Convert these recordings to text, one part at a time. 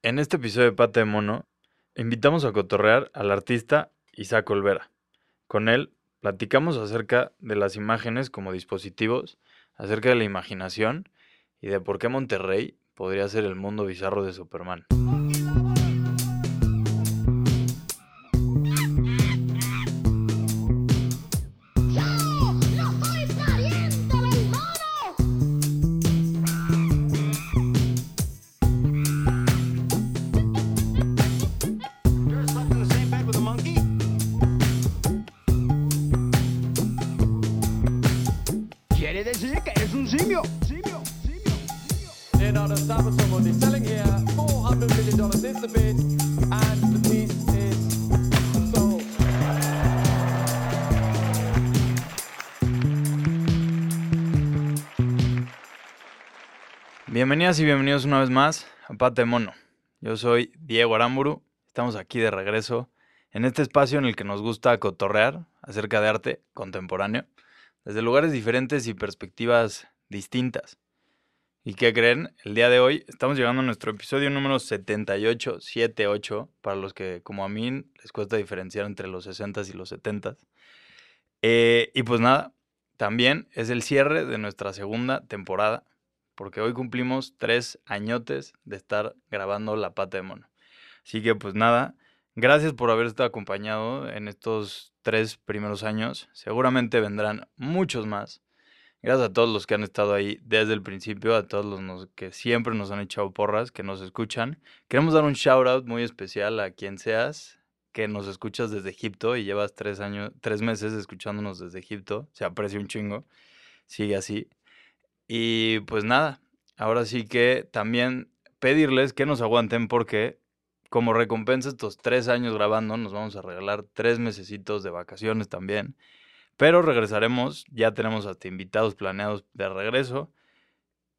En este episodio de Pata de Mono, invitamos a cotorrear al artista Isaac Olvera. Con él platicamos acerca de las imágenes como dispositivos, acerca de la imaginación y de por qué Monterrey podría ser el mundo bizarro de Superman. Y bienvenidos una vez más a Pata de Mono. Yo soy Diego Aramburu, estamos aquí de regreso en este espacio en el que nos gusta cotorrear acerca de arte contemporáneo, desde lugares diferentes y perspectivas distintas. ¿Y qué creen? El día de hoy estamos llegando a nuestro episodio número 78, 78, para los que como a mí les cuesta diferenciar entre los 60s y los 70s. Eh, y pues nada, también es el cierre de nuestra segunda temporada porque hoy cumplimos tres añotes de estar grabando La Pata de Mono. Así que pues nada, gracias por haber estado acompañado en estos tres primeros años. Seguramente vendrán muchos más. Gracias a todos los que han estado ahí desde el principio, a todos los que siempre nos han echado porras, que nos escuchan. Queremos dar un shout out muy especial a quien seas, que nos escuchas desde Egipto y llevas tres años, tres meses escuchándonos desde Egipto. Se aprecia un chingo. Sigue así. Y pues nada, ahora sí que también pedirles que nos aguanten porque como recompensa estos tres años grabando nos vamos a regalar tres mesecitos de vacaciones también. Pero regresaremos, ya tenemos hasta invitados planeados de regreso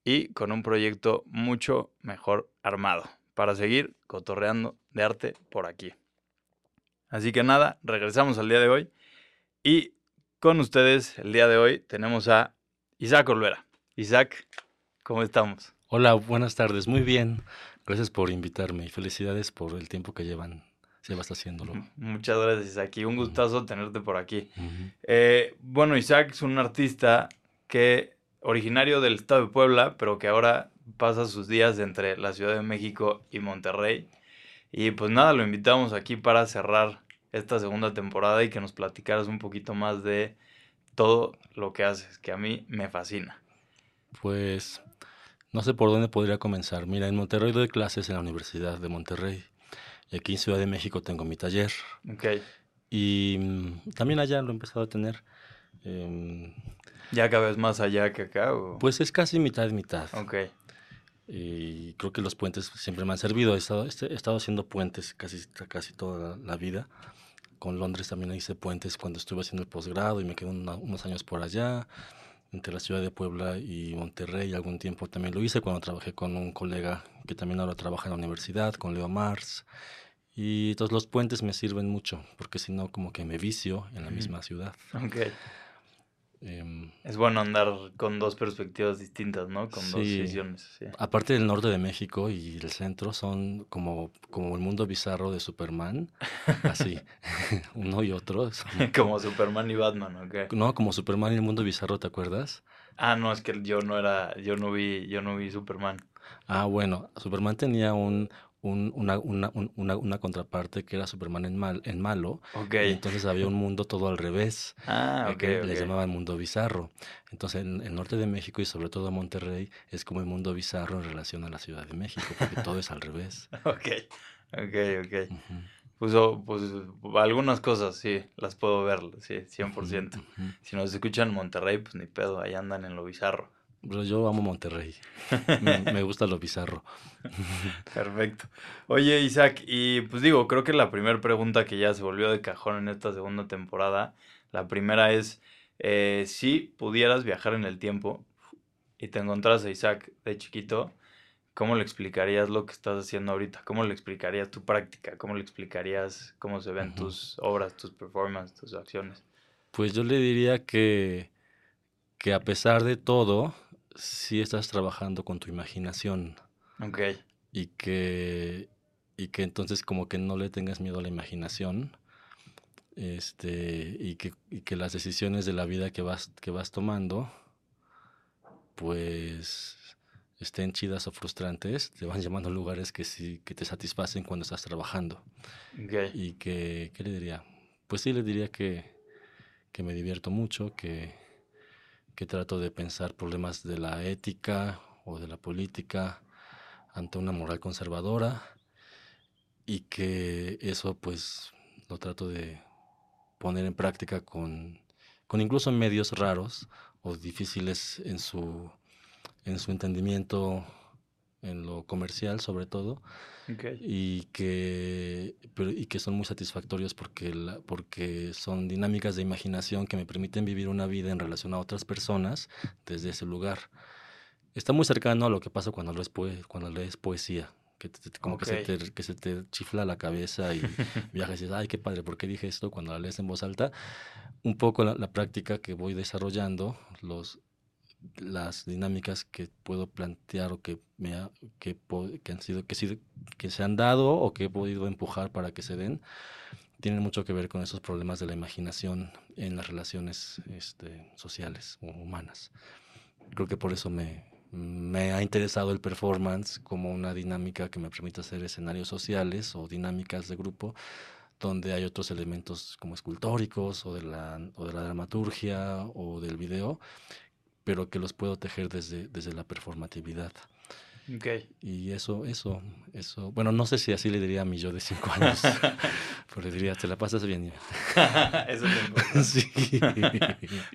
y con un proyecto mucho mejor armado para seguir cotorreando de arte por aquí. Así que nada, regresamos al día de hoy y con ustedes el día de hoy tenemos a Isaac Olvera. Isaac, ¿cómo estamos? Hola, buenas tardes. Muy bien. Gracias por invitarme y felicidades por el tiempo que llevan, llevas haciéndolo. Muchas gracias, Isaac. Y un gustazo tenerte por aquí. Eh, bueno, Isaac es un artista que originario del estado de Puebla, pero que ahora pasa sus días entre la Ciudad de México y Monterrey. Y pues nada, lo invitamos aquí para cerrar esta segunda temporada y que nos platicaras un poquito más de todo lo que haces, que a mí me fascina. Pues no sé por dónde podría comenzar. Mira, en Monterrey doy clases en la Universidad de Monterrey y aquí en Ciudad de México tengo mi taller Ok, y mm, también allá lo he empezado a tener. Em, ya cada vez más allá que acá. ¿o? pues es casi mitad y mitad. Ok, Y creo que los puentes siempre me han servido. He estado, este- he estado haciendo puentes casi, casi toda la, la vida. Con Londres también hice puentes cuando estuve haciendo el posgrado y me quedé una- unos años por allá. Entre la ciudad de Puebla y Monterrey algún tiempo también lo hice cuando trabajé con un colega que también ahora trabaja en la universidad, con Leo Mars. Y todos los puentes me sirven mucho, porque si no como que me vicio en la misma ciudad. Em, Es bueno andar con dos perspectivas distintas, ¿no? Con dos visiones. Sí. Aparte del norte de México y el centro son como, como el mundo bizarro de Superman, así, uno y otro. son- Como Superman y Batman, ¿ok? no, como Superman y el mundo bizarro, ¿te acuerdas? Ah, no, es que yo no era, yo no vi, yo no vi Superman. Ah, bueno, Superman tenía un, un- una, una, un- una, una contraparte que era Superman en, mal, en malo, Ok. y entonces había un mundo todo al revés, Ah, eh, ok, que le ok. llamaban mundo bizarro. Entonces, en el norte de México y sobre todo Monterrey es como el mundo bizarro en relación a la Ciudad de México, porque todo es al revés. Ok, ok, ok. Pues, oh, pues algunas cosas sí, las puedo ver, sí, 100%. Ujú, ujú. Si nos escuchan en Monterrey, pues ni pedo, ahí andan en lo bizarro. Yo amo Monterrey. Me, me gusta lo bizarro. Perfecto. Oye, Isaac, y pues digo, creo que la primera pregunta que ya se volvió de cajón en esta segunda temporada, la primera es, eh, si pudieras viajar en el tiempo y te encontraras a Isaac de chiquito, ¿cómo le explicarías lo que estás haciendo ahorita? ¿Cómo le explicarías tu práctica? ¿Cómo le explicarías cómo se ven tus obras, tus performances, tus acciones? Pues yo le diría que, que a pesar de todo, sí estás trabajando con tu imaginación. Ok, y que, y que entonces como que no le tengas miedo a la imaginación este, y, que, y que las decisiones de la vida que vas, que vas tomando, pues estén chidas o frustrantes, te van llamando a lugares que sí, que te satisfacen cuando estás trabajando. Ok. Y que, ¿qué le diría? Pues sí, le diría que, que me divierto mucho, que, que trato de pensar problemas de la ética o de la política ante una moral conservadora y que eso pues lo trato de poner en práctica con, con incluso medios raros o difíciles en su, en su entendimiento en lo comercial sobre todo Ok. y que, pero- y que son muy satisfactorios porque, la- porque son dinámicas de imaginación que me permiten vivir una vida en relación a otras personas desde ese lugar. Está muy cercano a lo que pasa cuando lees, poe- cuando lees poesía, que te- como que, se te, que se te chifla la cabeza y viajas y dices, ay, qué padre, ¿por qué dije esto? Cuando la lees en voz alta, un poco la, la práctica que voy desarrollando, los, las dinámicas que puedo plantear o que me ha- que, que han sido que, sido- que se han dado o que he podido empujar para que se den tienen mucho que ver con esos problemas de la imaginación en las relaciones este, sociales o humanas. Creo que por eso me, me ha interesado el performance como una dinámica que me permite hacer escenarios sociales o dinámicas de grupo donde hay otros elementos como escultóricos o de la, o de la dramaturgia o del video, pero que los puedo tejer desde, desde la performatividad. Ok. Y eso, eso, eso, bueno, no sé si así le diría a mi yo de cinco años, pero le diría, te la pasas bien. Eso es sí.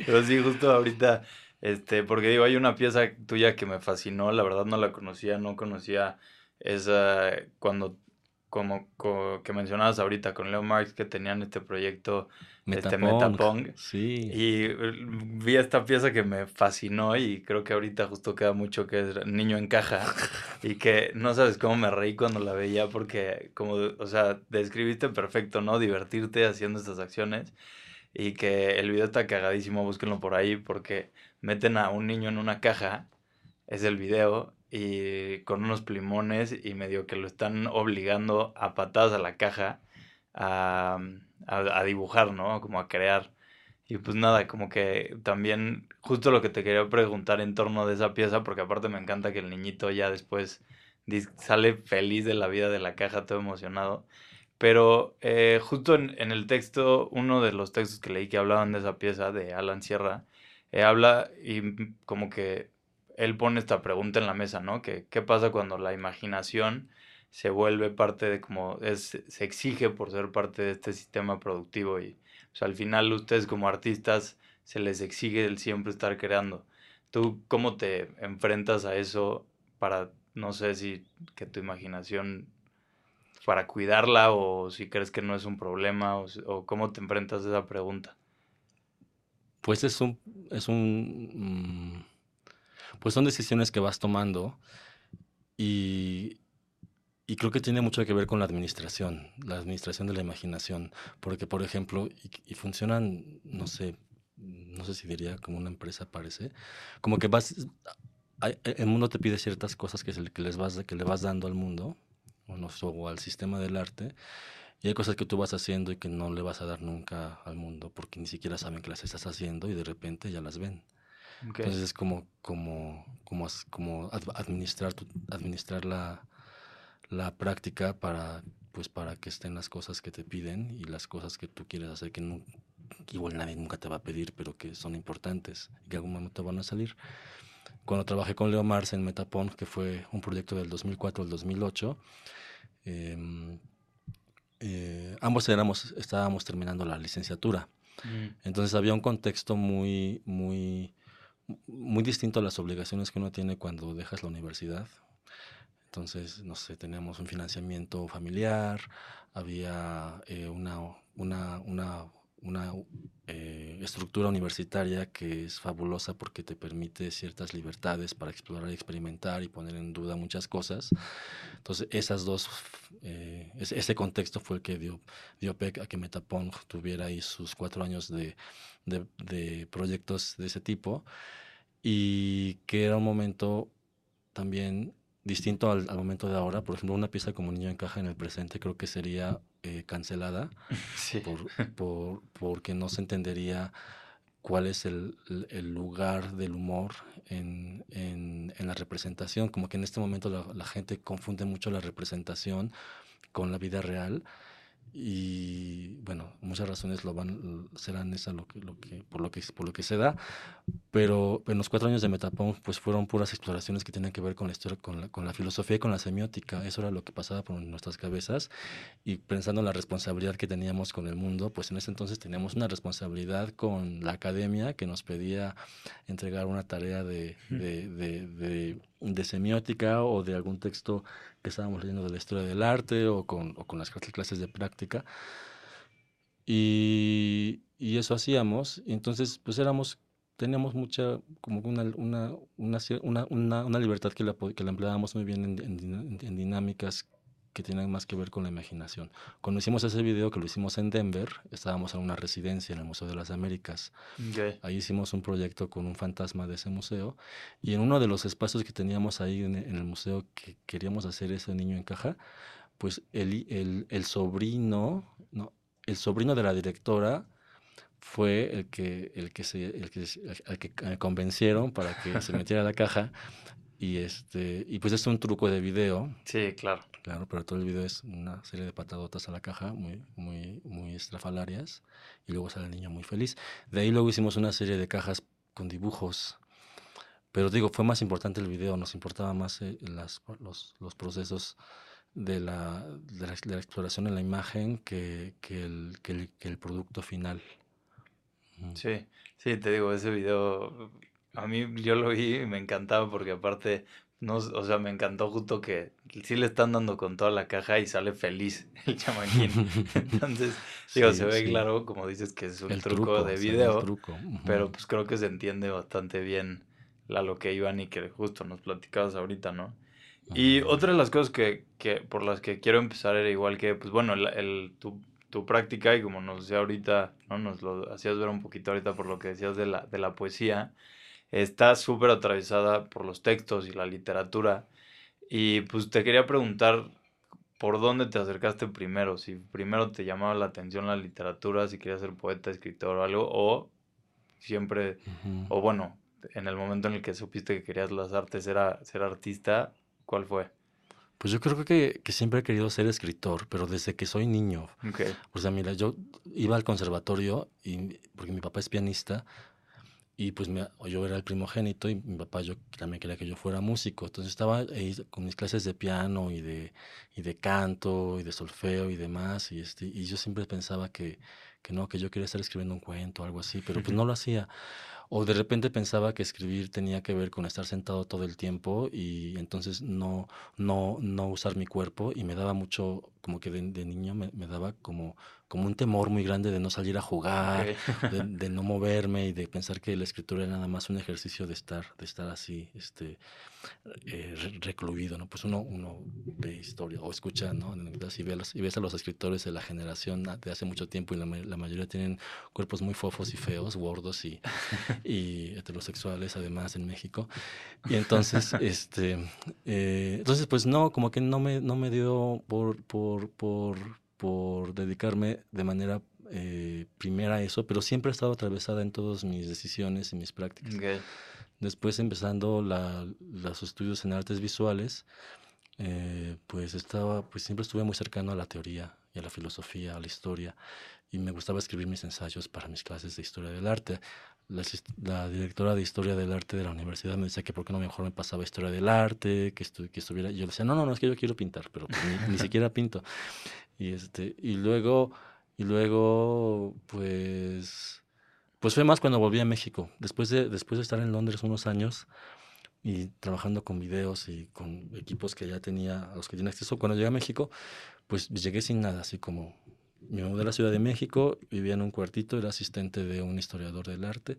Pero sí, justo ahorita, este, porque digo, hay una pieza tuya que me fascinó, la verdad no la conocía, no conocía esa, cuando, como, co- que mencionabas ahorita con Leo Marx, que tenían este proyecto, este Metapong, Metapong, Sí. y eh, vi esta pieza que me fascinó y creo que ahorita justo queda mucho que es Niño en caja y que no sabes cómo me reí cuando la veía porque como, o sea, describiste perfecto, ¿no? Divertirte haciendo estas acciones y que el video está cagadísimo, búsquenlo por ahí porque meten a un niño en una caja, es el video, y con unos plimones y medio que lo están obligando a patadas a la caja a, a, dibujar, ¿no? Como a crear. Y pues nada, como que también justo lo que te quería preguntar en torno de esa pieza, porque aparte me encanta que el niñito ya después sale feliz de la vida de la caja, todo emocionado. Pero eh, justo en, en el texto, uno de los textos que leí que hablaban de esa pieza de Alan Sierra, eh, habla y como que él pone esta pregunta en la mesa, ¿no? Que qué pasa cuando la imaginación se vuelve parte de como es, se exige por ser parte de este sistema productivo y pues, al final ustedes como artistas se les exige el siempre estar creando. ¿Tú cómo te enfrentas a eso para, no sé si que tu imaginación, para cuidarla o si crees que no es un problema o, o cómo te enfrentas a esa pregunta? Pues es un, es un, mm, pues son decisiones que vas tomando y, creo que tiene mucho que ver con la administración, la administración de la imaginación, porque por ejemplo, y, funcionan, no sé, no sé si diría como una empresa parece, como que vas, hay- el mundo te pide ciertas cosas que, se le- que les vas, que le vas dando al mundo, o, no, o al sistema del arte, y hay cosas que tú vas haciendo y que no le vas a dar nunca al mundo porque ni siquiera saben que las estás haciendo y de repente ya las ven. Entonces es como, como, como, como ad- administrar, tu- administrar la, la práctica para, pues, para que estén las cosas que te piden y las cosas que tú quieres hacer que, igual nadie nunca te va a pedir, pero que son importantes y que en algún momento van a salir. Cuando trabajé con Leo Mars en Metapon, que fue un proyecto del 2004 al 2008, em, eh, ambos éramos, estábamos terminando la licenciatura. Mm, Entonces había un contexto muy, muy, muy distinto a las obligaciones que uno tiene cuando dejas la universidad. Entonces, no sé, teníamos un financiamiento familiar, había eh, una, una, una, una eh, estructura universitaria que es fabulosa porque te permite ciertas libertades para explorar y experimentar y poner en duda muchas cosas. Entonces, esas dos, eh, ese, contexto fue el que dio, dio pec a que Metapong tuviera ahí sus cuatro años de, de, de proyectos de ese tipo y que era un momento también distinto al, al momento de ahora. Por ejemplo, una pieza como Niño encaja en el presente creo que sería eh, cancelada Sí. por, por- porque no se entendería cuál es el, el- lugar del humor en, en- en la representación. Como que en este momento la, la gente confunde mucho la representación con la vida real. Y bueno, muchas razones lo van, serán esa lo que, lo que, por lo que por lo que se da. Pero en los cuatro años de Metapom, pues fueron puras exploraciones que tienen que ver con la historia, con la, con la filosofía y con la semiótica. Eso era lo que pasaba por nuestras cabezas. Y pensando en la responsabilidad que teníamos con el mundo, pues en ese entonces teníamos una responsabilidad con la academia que nos pedía entregar una tarea de, de, de, de- de semiótica o de algún texto que estábamos leyendo de la historia del arte o con, o con las clases de práctica. Y, y eso hacíamos. Y entonces, pues éramos, teníamos mucha, como una, una, una, una, libertad que la, que la empleábamos muy bien en, en- en dinámicas que tienen más que ver con la imaginación. Cuando hicimos ese video, que lo hicimos en Denver, estábamos en una residencia en el Museo de las Américas. Ok. Ahí hicimos un proyecto con un fantasma de ese museo y en uno de los espacios que teníamos ahí en, el museo que queríamos hacer ese niño en caja, pues el, el, el sobrino, no, el sobrino de la directora fue el que, el que, se, el que, al que eh, convencieron para que se metiera a la caja y, este, y pues es un truco de video Sí, claro. Claro, pero todo el video es una serie de patadotas a la caja muy, muy, muy estrafalarias y luego sale el niño muy feliz. De ahí luego hicimos una serie de cajas con dibujos. Pero digo, fue más importante el video, nos importaba más eh, las, los, los procesos de la, de, la, de la exploración en la imagen que, que, el, que, el, que el producto final. Ujú. Sí, sí, te digo, ese video, a mí yo lo vi y me encantaba porque aparte, no, o sea, me encantó justo que sí le están dando con toda la caja y sale feliz el chamaquín. Entonces, digo, Sí, se ve sí. claro, como dices, que es un El truco, truco, de sí, video, truco, pero pues creo que se entiende bastante bien a lo que iban y que justo nos platicabas ahorita, ¿no? Y otra de las cosas que, que por las que quiero empezar era igual que, pues bueno, el, el- tu, tu práctica y como nos decía ahorita, ¿no? Nos lo hacías ver un poquito ahorita por lo que decías de la, de la poesía, está súper atravesada por los textos y la literatura. Y pues te quería preguntar por dónde te acercaste primero, si primero te llamaba la atención la literatura, si querías ser poeta, escritor o algo, o siempre o bueno, en el momento en el que supiste que querías las artes, era ser artista, ¿cuál fue? Pues yo creo que, que siempre he querido ser escritor, pero desde que soy niño. Ok. O sea, mira, yo iba al conservatorio y, porque mi papá es pianista y pues me- yo era el primogénito y mi papá yo también quería que yo fuera músico. Entonces estaba ahí con mis clases de piano y de, y de canto y de solfeo y demás y, este, y yo siempre pensaba que, que no, que yo quería estar escribiendo un cuento o algo así, pero pues no lo hacía. O de repente pensaba que escribir tenía que ver con estar sentado todo el tiempo y entonces no, no, no usar mi cuerpo y me daba mucho, como que de, de niño me, me daba como, como un temor muy grande de no salir a jugar, Ok. de, de no moverme y de pensar que la escritura era nada más un ejercicio de estar, de estar así, este, eh, re- recluido, ¿no? Pues uno, uno ve historia o escucha, ¿no? Y, ve a los- y ves a los escritores de la generación de hace mucho tiempo y la, la mayoría tienen cuerpos muy fofos y feos, gordos y, y heterosexuales además en México. Y entonces, este, eh, entonces pues no, como que no me, no me dio por, por, por, por dedicarme de manera eh, primera a eso, pero siempre he estado atravesada en todas mis decisiones y mis prácticas. Ok. Después empezando la- los estudios en artes visuales, eh, pues estaba, pues siempre estuve muy cercano a la teoría y a la filosofía, a la historia, y me gustaba escribir mis ensayos para mis clases de historia del arte. La, la directora de historia del arte de la universidad me decía que por qué no mejor me pasaba historia del arte, que, estu- que estuviera, yo le decía, no, no, no, es que yo quiero pintar, pero pues ni, ni siquiera pinto. Y este, y luego, y luego, pues, pues fue más cuando volví a México. Después de, después de estar en Londres unos años y trabajando con videos y con equipos que ya tenía, a los que tenía acceso, cuando llegué a México, pues llegué sin nada, así como me mudé a la Ciudad de México, vivía en un cuartito, era asistente de un historiador del arte.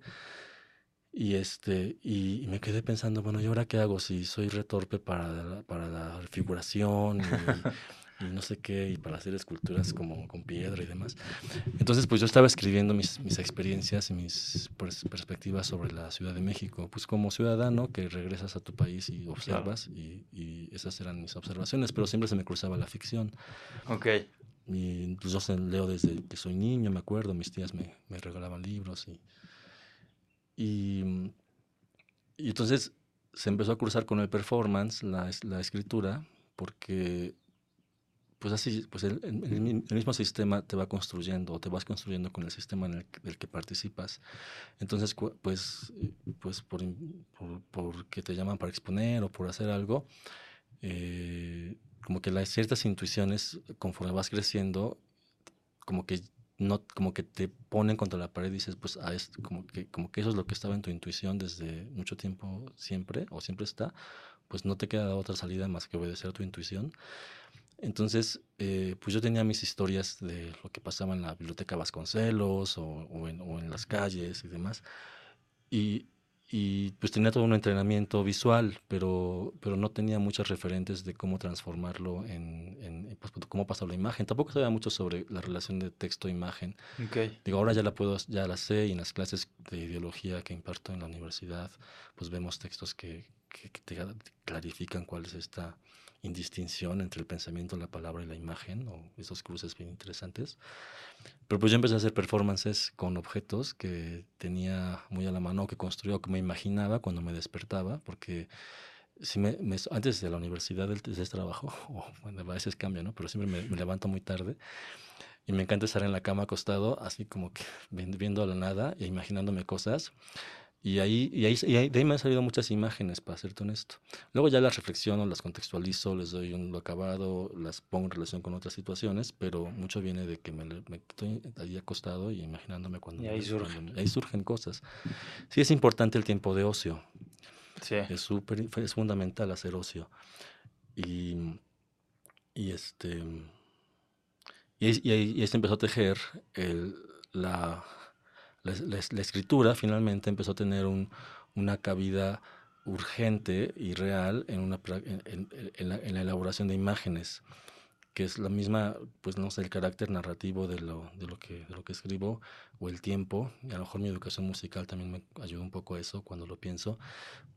Y, este, y, y me quedé pensando, bueno, ¿y ahora qué hago si soy retorpe para la, para la figuración y no sé qué, y para hacer esculturas como con piedra y demás. Entonces, pues yo estaba escribiendo mis, mis experiencias y mis pers- perspectivas sobre la Ciudad de México, pues como ciudadano que regresas a tu país y observas, y, y esas eran mis observaciones, pero siempre se me cruzaba la ficción. Ok. Y pues, yo leo desde que soy niño, me acuerdo, mis tías me, me regalaban libros y, y, y entonces se empezó a cruzar con el performance, la, la escritura, porque pues así, pues el, el- el mi- el mismo sistema te va construyendo o te vas construyendo con el sistema en el, que- del que participas. Entonces, pues, pues por, por, porque te llaman para exponer o por hacer algo, eh, como que las ciertas intuiciones, conforme vas creciendo, como que no, como que te ponen contra la pared y dices, pues, ah, como que, como que eso es lo que estaba en tu intuición desde mucho tiempo, siempre, o siempre está, pues no te queda otra salida más que obedecer a tu intuición. Entonces, eh, pues yo tenía mis historias de lo que pasaba en la biblioteca Vasconcelos o, o en, o en las calles y demás. Y, y, pues tenía todo un entrenamiento visual, pero, pero no tenía muchos referentes de cómo transformarlo en, en pues, cómo pasar la imagen. Tampoco sabía mucho sobre la relación de texto-imagen. Ok. Digo, ahora ya la puedo, ya la sé y en las clases de ideología que imparto en la universidad, pues vemos textos que, que, que te clarifican cuál es esta indistinción entre el pensamiento, la palabra y la imagen, o esos cruces bien interesantes. Pero pues yo empecé a hacer performances con objetos que tenía muy a la mano, que construía, o que me imaginaba cuando me despertaba, porque si me, me- antes de la universidad, del- trabajo, o bueno, a veces cambia, ¿no? Pero siempre me, me levanto muy tarde y me encanta estar en la cama acostado, así como que vi- viendo a la nada e imaginándome cosas. Y ahí, y ahí, y ahí- de ahí me han salido muchas imágenes, para serte honesto. Luego ya las reflexiono, las contextualizo, les doy un acabado, las pongo en relación con otras situaciones, pero mucho viene de que me, me estoy ahí acostado y imaginándome cuando... Y me- ahí cuando surgen. me- ahí surgen cosas. Sí es importante el tiempo de ocio, Sí. es súper, es fundamental hacer ocio. Y, y este, y, ahí- y, ahí- y ahí se empezó a tejer el- la, la, la la escritura, finalmente empezó a tener un- una cabida urgente y real en, una, en, en- la, en la elaboración de imágenes, que es la misma, pues no sé, el carácter narrativo de lo, de lo, que, de lo que escribo o el tiempo, y a lo mejor mi educación musical también me ayuda un poco a eso cuando lo pienso,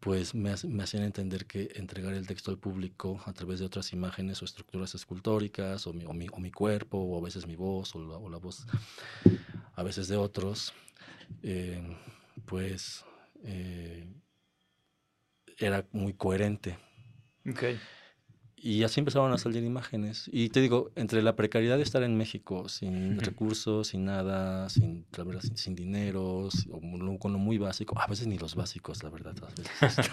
pues me, me hacían entender que entregar el texto al público a través de otras imágenes o estructuras escultóricas, o mi, o mi, o mi cuerpo, o a veces mi voz, o la, o la voz a veces de otros, eh, pues eh, era muy coherente. Y así empezaron a salir imágenes. Y te digo, entre la precariedad de estar en México, sin recursos, sin nada, sin, la verdad, sin, sin dinero, con lo muy básico, a veces ni los básicos, la verdad. a veces.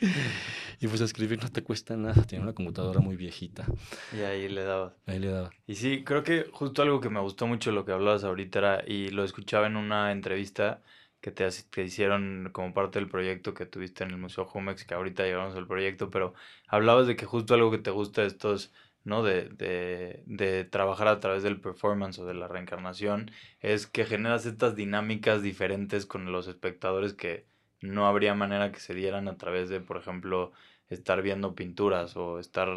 y pues escribir no te cuesta nada, tiene una computadora muy viejita. Y ahí le dabas. Ahí le daba. Y sí, creo que justo algo que me gustó mucho lo que hablabas ahorita era, y lo escuchaba en una entrevista que te, que hicieron como parte del proyecto que tuviste en el Museo Jumex, que ahorita llegamos al proyecto, pero hablabas de que justo algo que te gusta de estos, ¿no? De, de, de trabajar a través del performance o de la reencarnación, es que generas estas dinámicas diferentes con los espectadores que no habría manera que se dieran a través de, por ejemplo, estar viendo pinturas o estar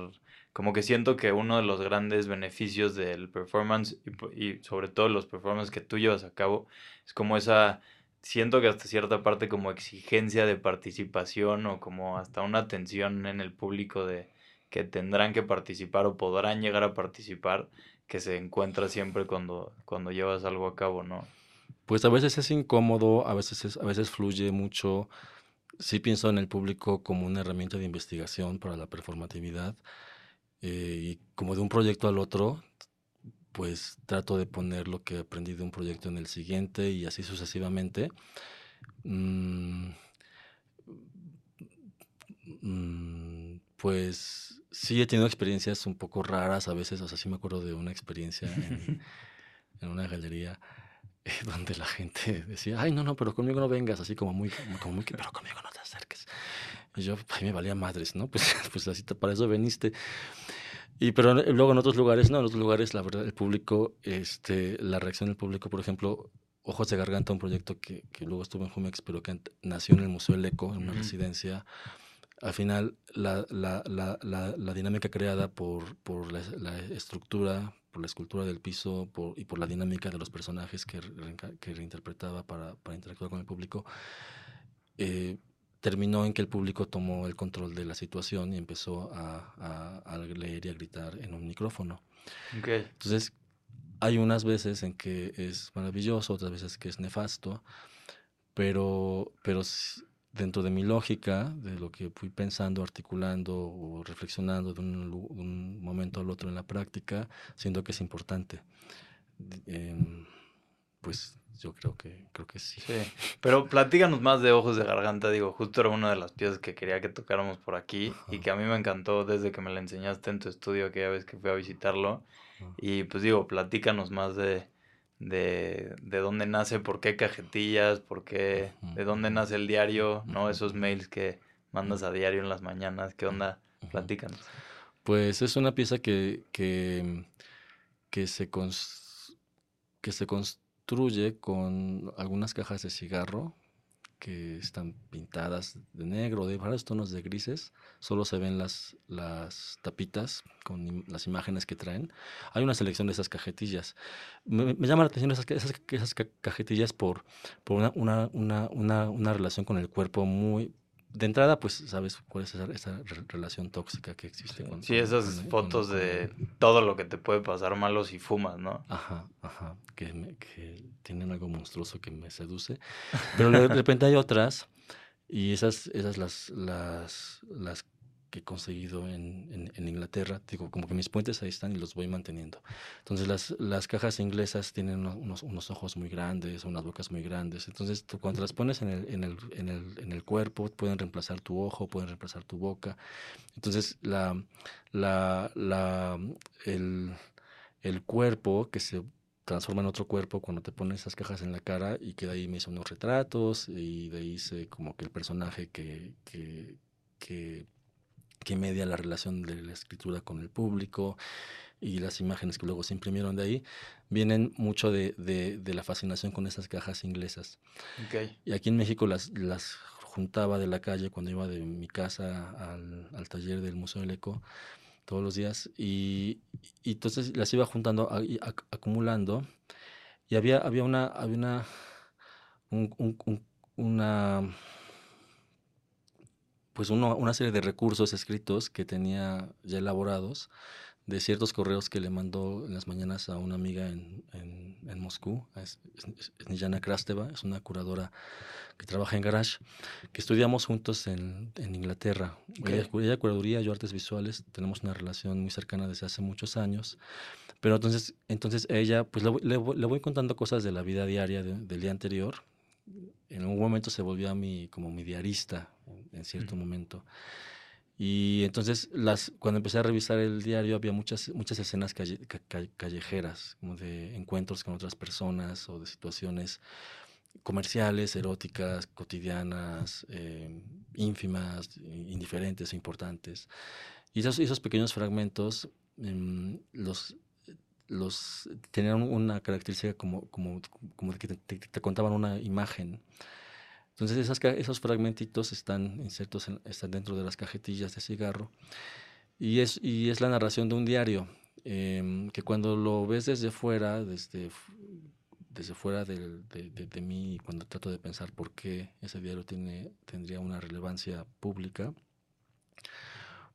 como que siento que uno de los grandes beneficios del performance y, y sobre todo los performances que tú llevas a cabo es como esa, siento que hasta cierta parte como exigencia de participación o como hasta una tensión en el público de que tendrán que participar o podrán llegar a participar que se encuentra siempre cuando, cuando llevas algo a cabo, ¿no? Pues a veces es incómodo, a veces, es- a veces fluye mucho. Sí pienso en el público como una herramienta de investigación para la performatividad. eh, y como de un proyecto al otro, pues trato de poner lo que aprendí de un proyecto en el siguiente y así sucesivamente. Mm, mm, pues sí he tenido experiencias un poco raras a veces, o sea, sí me acuerdo de una experiencia en, en una galería eh, donde la gente decía, ay, no, no, pero conmigo no vengas, así como muy, como muy, pero conmigo no te acerques. Y yo, ay, me valía madres, ¿no? Pues, pues así para eso veniste. Y pero luego en otros lugares, no, en otros lugares, la verdad, el público, este, la reacción del público, por ejemplo, Ojos de Garganta, un proyecto que, que luego estuvo en Jumex, pero que nació en el Museo El Eco, en una residencia. al final la, la, la, la, dinámica creada por, por la, estructura, por la escultura del piso por, y por la dinámica de los personajes que, que reinterpretaba para, para interactuar con el público, eh, terminó en que el público tomó el control de la situación y empezó a, a- a leer y a gritar en un micrófono. Ok. Entonces, hay unas veces en que es maravilloso, otras veces que es nefasto, pero, pero dentro de mi lógica, de lo que fui pensando, articulando o reflexionando de un, de un momento al otro en la práctica, siento que es importante. Em, pues yo creo que, creo que sí. Sí, pero platícanos más de Ojos de Garganta, digo, justo era una de las piezas que quería que tocáramos por aquí y que a mí me encantó desde que me la enseñaste en tu estudio aquella vez que fui a visitarlo. Ajá. Y pues digo, platícanos más de, de, de dónde nace, por qué cajetillas, por qué, de dónde nace el diario, ¿no? Esos mails que mandas a diario en las mañanas, ¿qué onda? Platícanos. Pues es una pieza que, que, que, se, cons- que se construye con algunas cajas de cigarro que están pintadas de negro, de varios tonos de grises. Solo se ven las, las tapitas con las imágenes que traen. Hay una selección de esas cajetillas. Me, llama la atención esas, esas, esas ca- cajetillas por, por una, una, una, una relación con el cuerpo muy... De entrada, pues sabes cuál es esa, esa re- relación tóxica que existe con... Sí, con- esas con fotos con de todo lo que te puede pasar malo si fumas, ¿no? Ajá, ajá, que, me- que tienen algo monstruoso que me seduce. Pero de de repente hay otras, y esas, esas las, las, las que he conseguido en, en, en Inglaterra, digo, como que mis puentes ahí están y los voy manteniendo. Entonces las, las cajas inglesas tienen uno- unos, unos ojos muy grandes, unas bocas muy grandes. Entonces tú cuando las pones en el, en, el, en, el, en el cuerpo, pueden reemplazar tu ojo, pueden reemplazar tu boca. Entonces la, la, la, el, el cuerpo que se transforma en otro cuerpo cuando te pones esas cajas en la cara y que de ahí me hice unos retratos y de ahí hice como que el personaje que, que, que, que media la relación de la escritura con el público y las imágenes que luego se imprimieron de ahí, vienen mucho de, de, de la fascinación con esas cajas inglesas. Ok. Y aquí en México las, las juntaba de la calle cuando iba de mi casa al, al taller del Museo del Eco todos los días y, y entonces las iba juntando, a- acumulando y había, había una, había una, un- un- un- una, pues uno- una serie de recursos escritos que tenía ya elaborados de ciertos correos que le mandó en las mañanas a una amiga en, en, en Moscú, es, es, es Niyana Krasteva, es una curadora que trabaja en Garage, que estudiamos juntos en, en Inglaterra. Ok. Ella, ella curaduría, yo artes visuales, tenemos una relación muy cercana desde hace muchos años. Pero entonces, entonces ella, pues le, voy- le voy- le voy contando cosas de la vida diaria de- del día anterior. En un momento se volvió mi, como mi diarista, en, en cierto momento. Y entonces, las, cuando empecé a revisar el diario, había muchas, muchas escenas calle- ca- ca- callejeras, como de encuentros con otras personas o de situaciones comerciales, eróticas, cotidianas, eh, ínfimas, indiferentes, importantes. Y esos, esos pequeños fragmentos em, los, los tenían una característica como, como, como de que te, te- contaban una imagen. Entonces esas, esos fragmentitos están insertos, en- están dentro de las cajetillas de cigarro y es, y es la narración de un diario em, que cuando lo ves desde fuera, desde, desde fuera del- de, de, de mí, cuando trato de pensar por qué ese diario tiene, tendría una relevancia pública,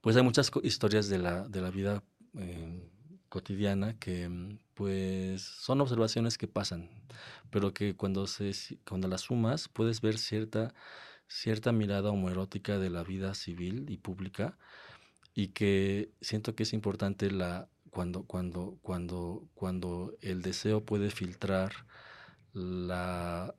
pues hay muchas historias de la, de la vida eh, cotidiana que mm, pues son observaciones que pasan, pero que cuando, se, cuando las sumas puedes ver cierta, cierta mirada homoerótica de la vida civil y pública y que siento que es importante la, cuando, cuando, cuando, cuando el deseo puede filtrar la,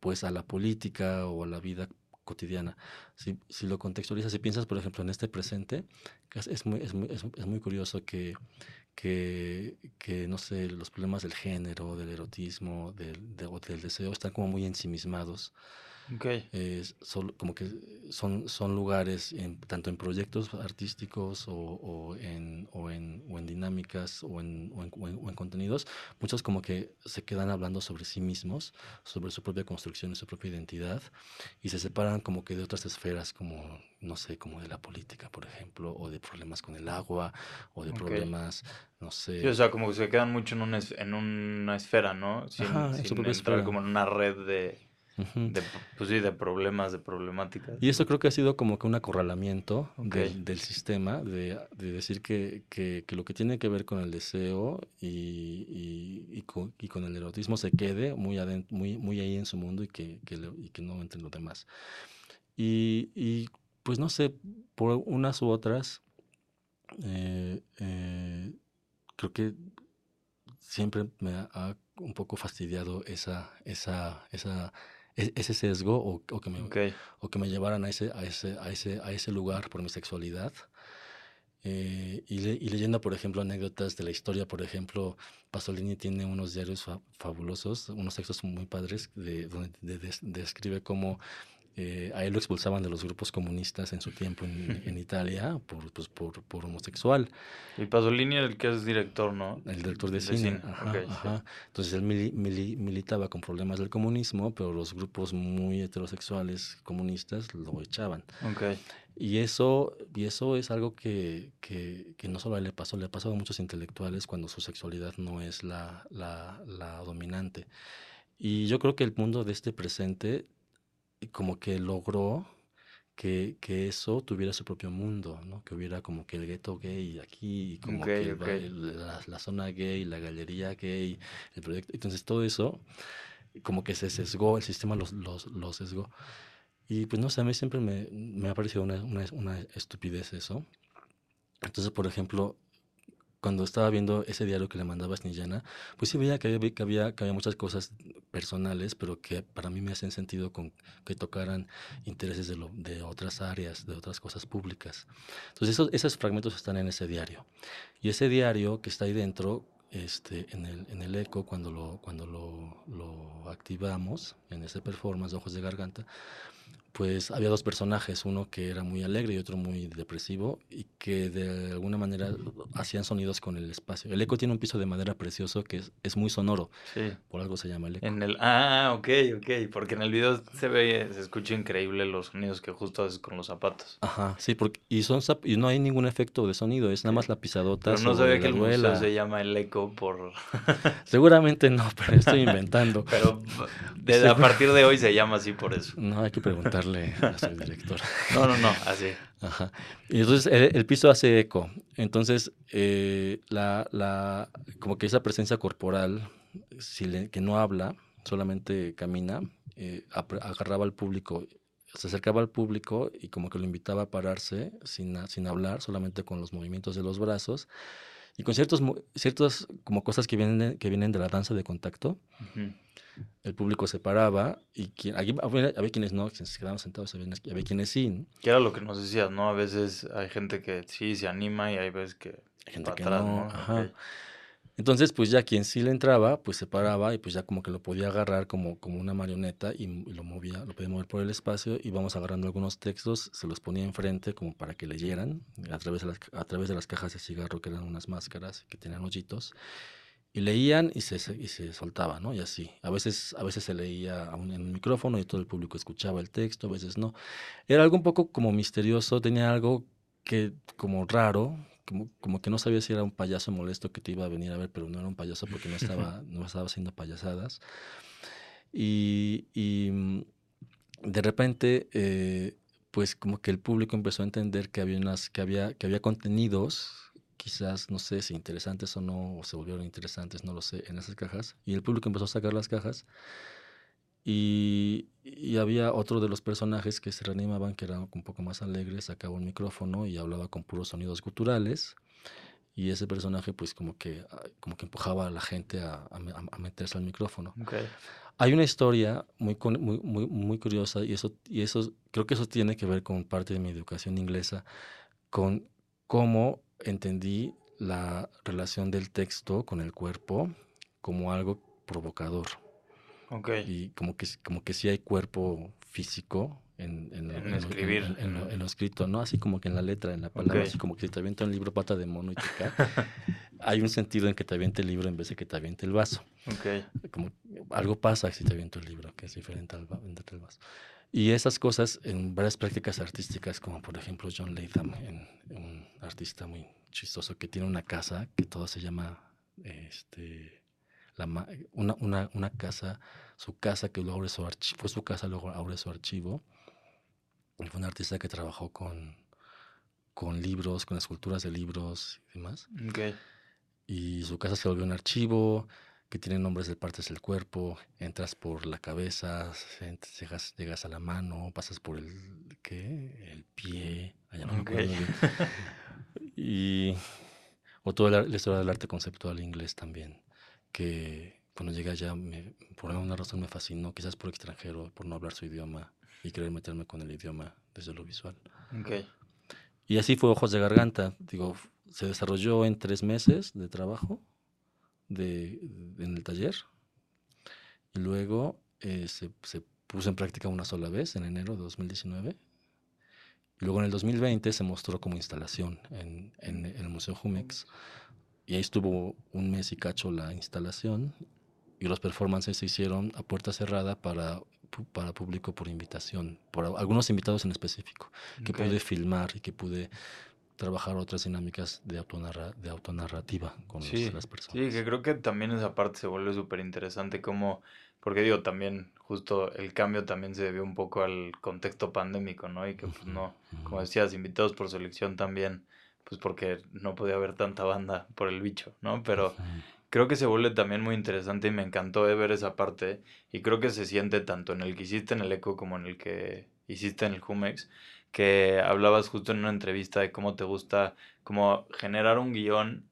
pues a la política o a la vida cotidiana. Si, si lo contextualizas, si piensas, por ejemplo, en este presente, es, muy, es, muy, es muy curioso que, que, que, no sé, los problemas del género, del erotismo, del, de- o del deseo están como muy ensimismados Ok. Es solo- como que son, son lugares, en- tanto en proyectos artísticos o, o en, o, en, o en dinámicas o en, o en- contenidos, muchos como que se quedan hablando sobre sí mismos, sobre su propia construcción y su propia identidad, y se separan como que de otras esferas, como, no sé, como de la política, por ejemplo, o de problemas con el agua, o de Ok. problemas, no sé. Sí, o sea, como que se quedan mucho en una, es- en una esfera, ¿no? Sin, Ajá, sin entrar esfera. como en una red de, De, pues sí, de problemas, de problemáticas. Y eso creo que ha sido como que un acorralamiento Ok. del, del sistema, de, de decir que, que- que lo que tiene que ver con el deseo y, y- y con, y con el erotismo se quede muy, aden- muy, muy ahí en su mundo y que, que le- que no entre en lo demás. Y, pues no sé, por unas u otras, eh, eh, creo que siempre me ha, un poco fastidiado esa, esa, esa, ese sesgo o, o que me, Ok, o que me llevaran a ese, a ese, a ese, a ese lugar por mi sexualidad. Eh, y, le- y leyendo, por ejemplo, anécdotas de la historia, por ejemplo, Pasolini tiene unos diarios fa- fabulosos, unos textos muy padres, de, donde de- des- describe cómo eh, a él lo expulsaban de los grupos comunistas en su tiempo en, en Italia por, pues, por, por homosexual. y Pasolini era el que es director, ¿no? El director de, De cine. cine, ajá, ok, sí. ajá. Entonces él mili- mili- militaba con problemas del comunismo, pero los grupos muy heterosexuales comunistas lo echaban. Ok, Y eso, y eso es algo que, que, que no solo a él le pasó, le ha pasado a muchos intelectuales cuando su sexualidad no es la, la, la dominante. Y yo creo que el mundo de este presente como que logró que, que eso tuviera su propio mundo, ¿no? Que hubiera como que el gueto gay aquí, y como Ok, que el ok. ba- el- la, la zona gay, la galería gay, el proyecto. Entonces todo eso como que se sesgó, el sistema los, los, los sesgó. Y pues no sé, a mí siempre me, me ha parecido una, una, una estupidez eso. Entonces, por ejemplo, cuando estaba viendo ese diario que le mandaba Snillana, pues sí veía que había, que había, que había muchas cosas personales, pero que para mí me hacen sentido con que tocaran intereses de, lo, de otras áreas, de otras cosas públicas. Entonces, esos, esos fragmentos están en ese diario. Y ese diario que está ahí dentro, este, en, el, en el eco, cuando lo, cuando lo, lo activamos, en ese performance de Ojos de Garganta, pues había dos personajes, uno que era muy alegre y otro muy depresivo, y que de alguna manera hacían sonidos con el espacio. El eco tiene un piso de madera precioso que es, es muy sonoro, sí. por algo se llama el eco. En el, ah, ok, ok, porque en el video se ve, se escucha increíble los sonidos que justo haces con los zapatos. Ajá, sí, porque y son y no hay ningún efecto de sonido, es nada más la pisadota. Pero no sabía que el museo se llama El Eco por... Seguramente no, pero estoy inventando. Pero desde a partir de hoy se llama así por eso. No, hay que preguntarle a su director. No, no, no, así. Ajá. Y entonces el, el piso hace eco. Entonces, eh, la, la, como que esa presencia corporal, que no habla, solamente camina, eh, agarraba al público, se acercaba al público y como que lo invitaba a pararse sin, sin hablar, solamente con los movimientos de los brazos. Y con ciertos, ciertas como cosas que vienen, de- que vienen de la danza de contacto. El público se paraba y quien, aquí había, había quienes no, quienes se quedaban sentados, había, había quienes sí, ¿no? Que era lo que nos decías, ¿no? A veces hay gente que sí se anima y hay veces que Hay gente que atrás, no, ¿no? ajá. Ok. Entonces, pues ya quien sí le entraba, pues se paraba y pues ya como que lo podía agarrar como, como una marioneta y, y lo movía, lo podía mover por el espacio y vamos agarrando algunos textos, se los ponía enfrente como para que leyeran a través de las, a través de las cajas de cigarro que eran unas máscaras que tenían hoyitos y leían y se, se- y se soltaba, ¿no? Y así. A veces, a veces se leía en un micrófono y todo el público escuchaba el texto, a veces no. Era algo un poco como misterioso, tenía algo que como raro, como, como que no sabía si era un payaso molesto que te iba a venir a ver, pero no era un payaso porque no estaba, no estaba haciendo payasadas. Y, y, mm, de repente, eh, pues como que el público empezó a entender que había unas, que había, que había contenidos, quizás, no sé si interesantes o no, o se volvieron interesantes, no lo sé, en esas cajas. Y el público empezó a sacar las cajas. Y, y había otro de los personajes que se reanimaban, que era un poco más alegre, sacaba un micrófono y hablaba con puros sonidos guturales. Y ese personaje, pues, como que, ah, como que empujaba a la gente a, a a meterse al micrófono. Ok. Hay una historia muy, muy, muy, muy curiosa y eso, y eso creo que eso tiene que ver con parte de mi educación inglesa, con cómo entendí la relación del texto con el cuerpo como algo provocador Ok. y como que, como que sí hay cuerpo físico en, escribir. lo, en lo escrito, ¿no? Así como que en la letra, en la palabra, así como que te avienta un libro pata de mono y te cae. Hay un sentido en que te aviente el libro en vez de que te aviente el vaso. Ok. Como algo pasa si te aviento el libro, que es diferente al, al vaso. Y esas cosas en varias prácticas artísticas, como por ejemplo John Latham, en- un artista muy chistoso que tiene una casa que todo se llama este, la, una, una, una casa, su casa que luego abre su archivo, fue su casa, luego abre su archivo. Y fue un artista que trabajó con, con libros, con esculturas de libros y demás y su casa se volvió un archivo que tiene nombres de partes del cuerpo, entras por la cabeza, llegas, llegas a la mano, pasas por el ¿qué? el pie, allá no me Ok. acuerdo bien. y o toda la, la historia del arte conceptual inglés también, que cuando llegué allá me, por alguna razón me fascinó, quizás por extranjero, por no hablar su idioma y querer meterme con el idioma desde lo visual. Ok. Y así fue Ojos de Garganta. Digo, se desarrolló en tres meses de trabajo de, en el taller. Y luego eh, se, se puso en práctica una sola vez, en enero de 2019. Y luego en el 2020 se mostró como instalación en, en el Museo Jumex. Y ahí estuvo un mes y cacho la instalación. Y los performances se hicieron a puerta cerrada para, para público por invitación, por algunos invitados en específico que Ok. pude filmar y que pude trabajar otras dinámicas de, autonarra- de autonarrativa con los- Sí, las Sí, personas. que creo que también esa parte se vuelve súper interesante como, porque digo, también justo el cambio también se debió un poco al contexto pandémico, ¿no? Y que pues no, como decías, invitados por selección también, pues porque no podía haber tanta banda por el bicho, ¿no? Pero creo que se vuelve también muy interesante y me encantó de ver esa parte y creo que se siente tanto en el que hiciste en el Eco como en el que hiciste en el Jumex, que hablabas justo en una entrevista de cómo te gusta como generar un guion,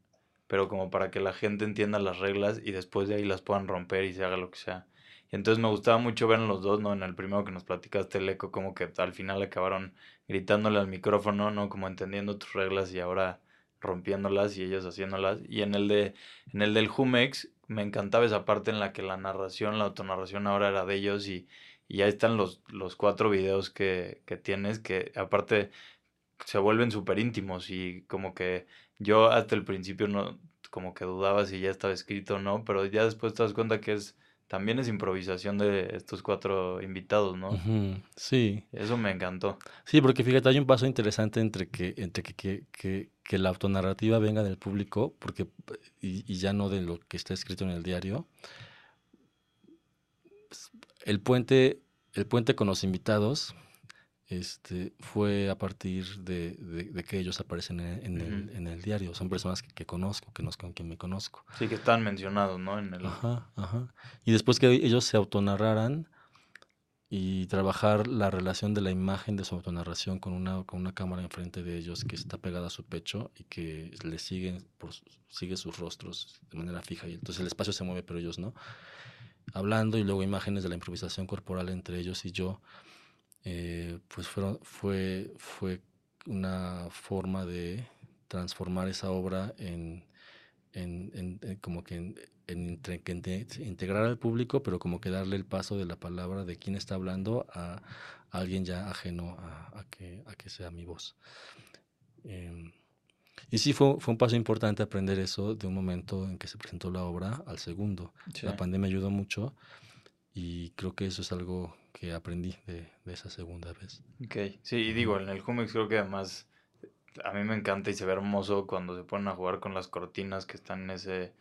pero como para que la gente entienda las reglas y después de ahí las puedan romper y se haga lo que sea. Y entonces me gustaba mucho ver en los dos, ¿no? En el primero que nos platicaste el Eco, como que al final acabaron gritándole al micrófono, ¿no? Como entendiendo tus reglas y ahora rompiéndolas y ellos haciéndolas. Y en el de en el del Jumex me encantaba esa parte en la que la narración, la autonarración ahora era de ellos y, y ahí están los, los cuatro videos que, que tienes que aparte se vuelven súper íntimos y como que yo hasta el principio no, como que dudaba si ya estaba escrito o no, pero ya después te das cuenta que es, también es improvisación de estos cuatro invitados, ¿no? Sí, Eso me encantó. sí, porque fíjate, hay un paso interesante entre que, entre que, que, que, que la autonarrativa venga del público, porque, y, y ya no de lo que está escrito en el diario. El puente, el puente con los invitados este, fue a partir de, de- de que ellos aparecen en, en el, Ujú. en el diario. Son personas que, que conozco, que no con quien me conozco. Sí que están mencionados, ¿no? En el... Ajá, ajá. Y después que ellos se autonarraran y trabajar la relación de la imagen de su autonarración con una, con una cámara enfrente de ellos que está pegada a su pecho y que le siguen por, sigue sus rostros de manera fija. Y entonces el espacio se mueve, pero ellos no. Hablando y luego imágenes de la improvisación corporal entre ellos y yo, eh, pues fueron, fue, fue una forma de transformar esa obra en, en, en- en como que en, integrar al público, pero como que darle el paso de la palabra de quién está hablando a, alguien ya ajeno a, a que, a que sea mi voz. Em, y sí fue, fue un paso importante aprender eso de un momento en que se presentó la obra al segundo. Sí. La pandemia ayudó mucho y creo que eso es algo que aprendí de, de esa segunda vez. Ok, sí, y digo, en el Jumex creo que además a mí me encanta y se ve hermoso cuando se ponen a jugar con las cortinas que están en ese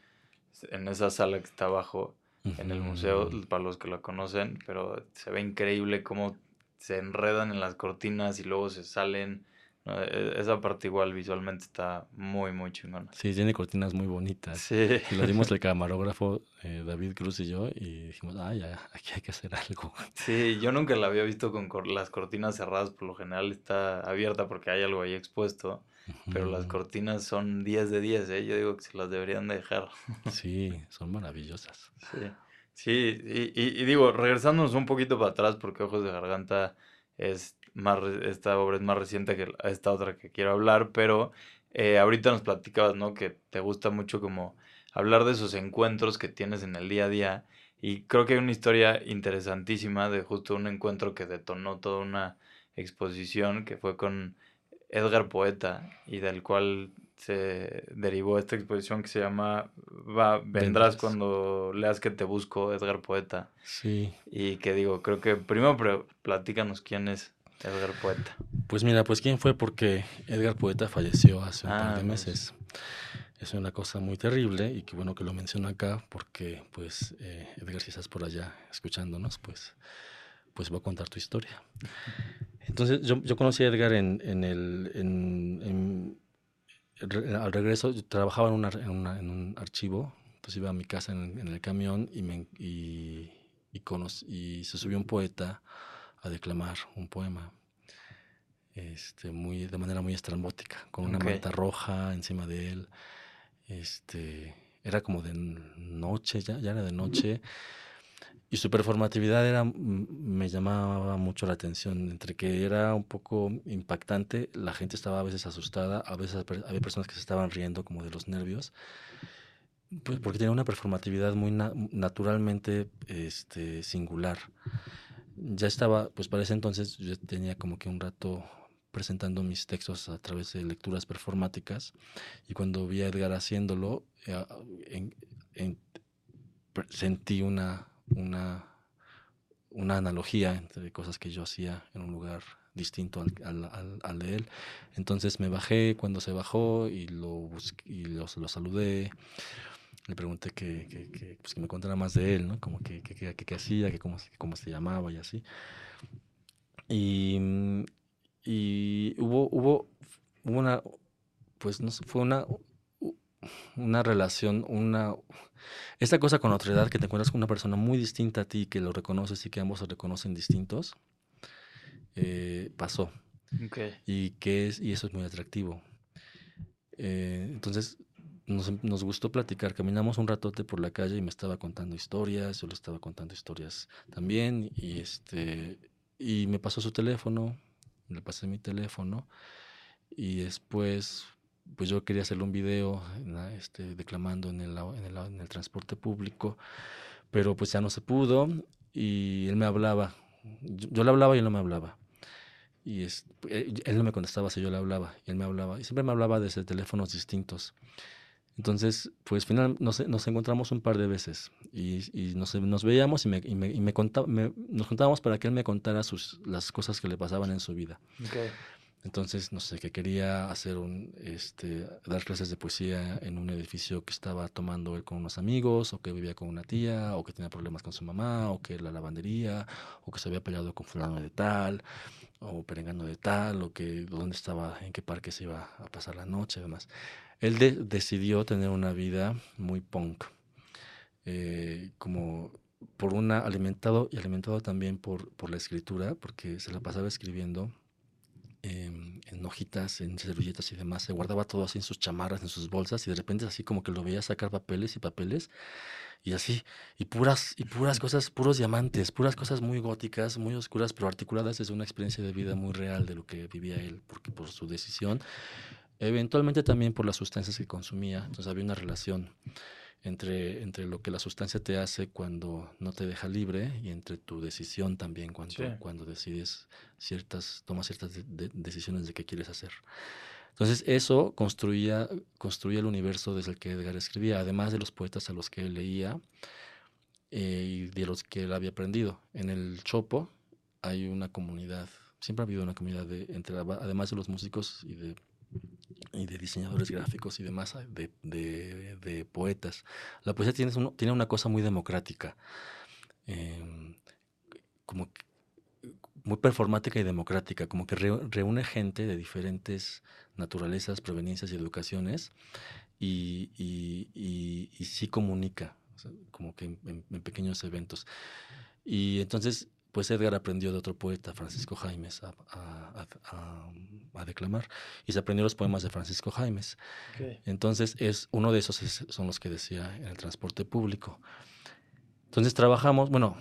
en esa sala que está abajo en el museo, para los que la conocen, pero se ve increíble cómo se enredan en las cortinas y luego se salen. ¿No? E- Esa parte igual visualmente está muy, muy chingona. Sí, tiene cortinas muy bonitas. Sí, Y lo dimos el camarógrafo eh, David Cruz y yo y dijimos, ah, ya, aquí hay que hacer algo. sí, yo nunca la había visto con cor- las cortinas cerradas, por lo general está abierta porque hay algo ahí expuesto. Pero las cortinas son 10 de 10, ¿eh? Yo digo que se las deberían de dejar. Sí, son maravillosas. Sí, sí, y, y- y digo, regresándonos un poquito para atrás, porque Ojos de Garganta es más, esta obra es más reciente que esta otra que quiero hablar, pero eh, ahorita nos platicabas, ¿no? Que te gusta mucho como hablar de esos encuentros que tienes en el día a día, Y creo que hay una historia interesantísima de justo un encuentro que detonó toda una exposición que fue con Edgar Poeta y del cual se derivó esta exposición que se llama Va, vendrás Vendrás. cuando leas que te busco, Edgar Poeta. Sí. Y que digo, creo que primero platícanos quién es Edgar Poeta. Pues mira, pues quién fue porque Edgar Poeta falleció hace un Ah, par de no, meses. Es una cosa muy terrible y que bueno que lo menciono acá porque pues eh, Edgar si estás por allá escuchándonos pues pues voy a contar tu historia. Entonces yo, yo conocí a Edgar en, en el en, en- al regreso yo trabajaba en, una- en una- en un archivo entonces iba a mi casa en, en el camión y me y, y, conoc- y se subió un poeta a declamar un poema este, muy, de manera muy estrambótica, con una Ok. manta roja encima de él. Este, era como de noche, ya, ya era de noche. Y su performatividad era, me llamaba mucho la atención, entre que era un poco impactante, la gente estaba a veces asustada, a veces había personas que se estaban riendo como de los nervios, pues porque tenía una performatividad muy na- naturalmente este, singular. Ya estaba, pues para ese entonces yo tenía como que un rato presentando mis textos a través de lecturas performáticas y cuando vi a Edgar haciéndolo, eh, en- en- per- sentí una, una, una analogía entre cosas que yo hacía en un lugar distinto al, al, al- al de él. Entonces me bajé cuando se bajó y lo, busqué- y lo, lo saludé. Le pregunté que, que, que, pues, que me contara más de él, ¿no? Como que, que, hacía, que cómo, cómo se llamaba y así. Y, y hubo, hubo, una, pues no sé, fue una, una relación, una, esta cosa con otra edad que te encuentras con una persona muy distinta a ti, que lo reconoces y que ambos se reconocen distintos, eh, pasó Ok. y que es y eso es muy atractivo. Eh, entonces nos, em- nos gustó platicar, caminamos un ratote por la calle y me estaba contando historias, yo le estaba contando historias también y este y me pasó su teléfono, le pasé mi teléfono y después pues yo quería hacerle un video na- este, declamando en el, en, el, en el transporte público, pero pues ya no se pudo y él me hablaba, yo, yo le hablaba y él no me hablaba. Y es, eh, él no me contestaba si yo le hablaba, y él me hablaba, y siempre me hablaba desde teléfonos distintos. Entonces, pues final nos, nos encontramos un par de veces y, y nos, nos veíamos y, me, y, me, y me contaba, me- nos juntábamos para que él me contara sus, las cosas que le pasaban en su vida. Entonces, no sé, que quería hacer un, este, dar clases de poesía en un edificio que estaba tomando él con unos amigos, o que vivía con una tía, o que tenía problemas con su mamá, o que la lavandería, o que se había peleado con fulano de tal, o perengano de tal, o que dónde estaba, en qué parque se iba a pasar la noche, y demás. Él de- decidió tener una vida muy punk, eh, como por una alimentado y alimentado también por, por la escritura, porque se la pasaba escribiendo em, en hojitas, en servilletas y demás, se guardaba todo así en sus chamarras, en sus bolsas, y de repente así como que lo veía sacar papeles y papeles, y así, y puras, y puras cosas, puros diamantes, puras cosas muy góticas, muy oscuras, pero articuladas desde una experiencia de vida muy real de lo que vivía él, porque por su decisión, eventualmente también por las sustancias que consumía, entonces había una relación entre, entre lo que la sustancia te hace cuando no te deja libre y entre tu decisión también cuando, Sí. cuando decides ciertas, tomas ciertas de- de- decisiones de qué quieres hacer. Entonces eso construía, construía el universo desde el que Edgar escribía, además de los poetas a los que él leía eh, y de los que él había aprendido. En el Chopo hay una comunidad, siempre ha habido una comunidad de, entre, además de los músicos y de y de diseñadores gráficos y demás, de, de- de poetas. La poesía tiene, tiene una cosa muy democrática, em, como que- muy performática y democrática, como que reu- reúne gente de diferentes naturalezas, proveniencias y educaciones y, y- y- y sí comunica, o sea, como que en- en- en pequeños eventos. Y entonces, pues Edgar aprendió de otro poeta, Francisco Jaimes, a, a- a- a- a declamar. Y se aprendió los poemas de Francisco Jaimes. Entonces, es, uno de esos es- son los que decía en el transporte público. Entonces trabajamos, bueno,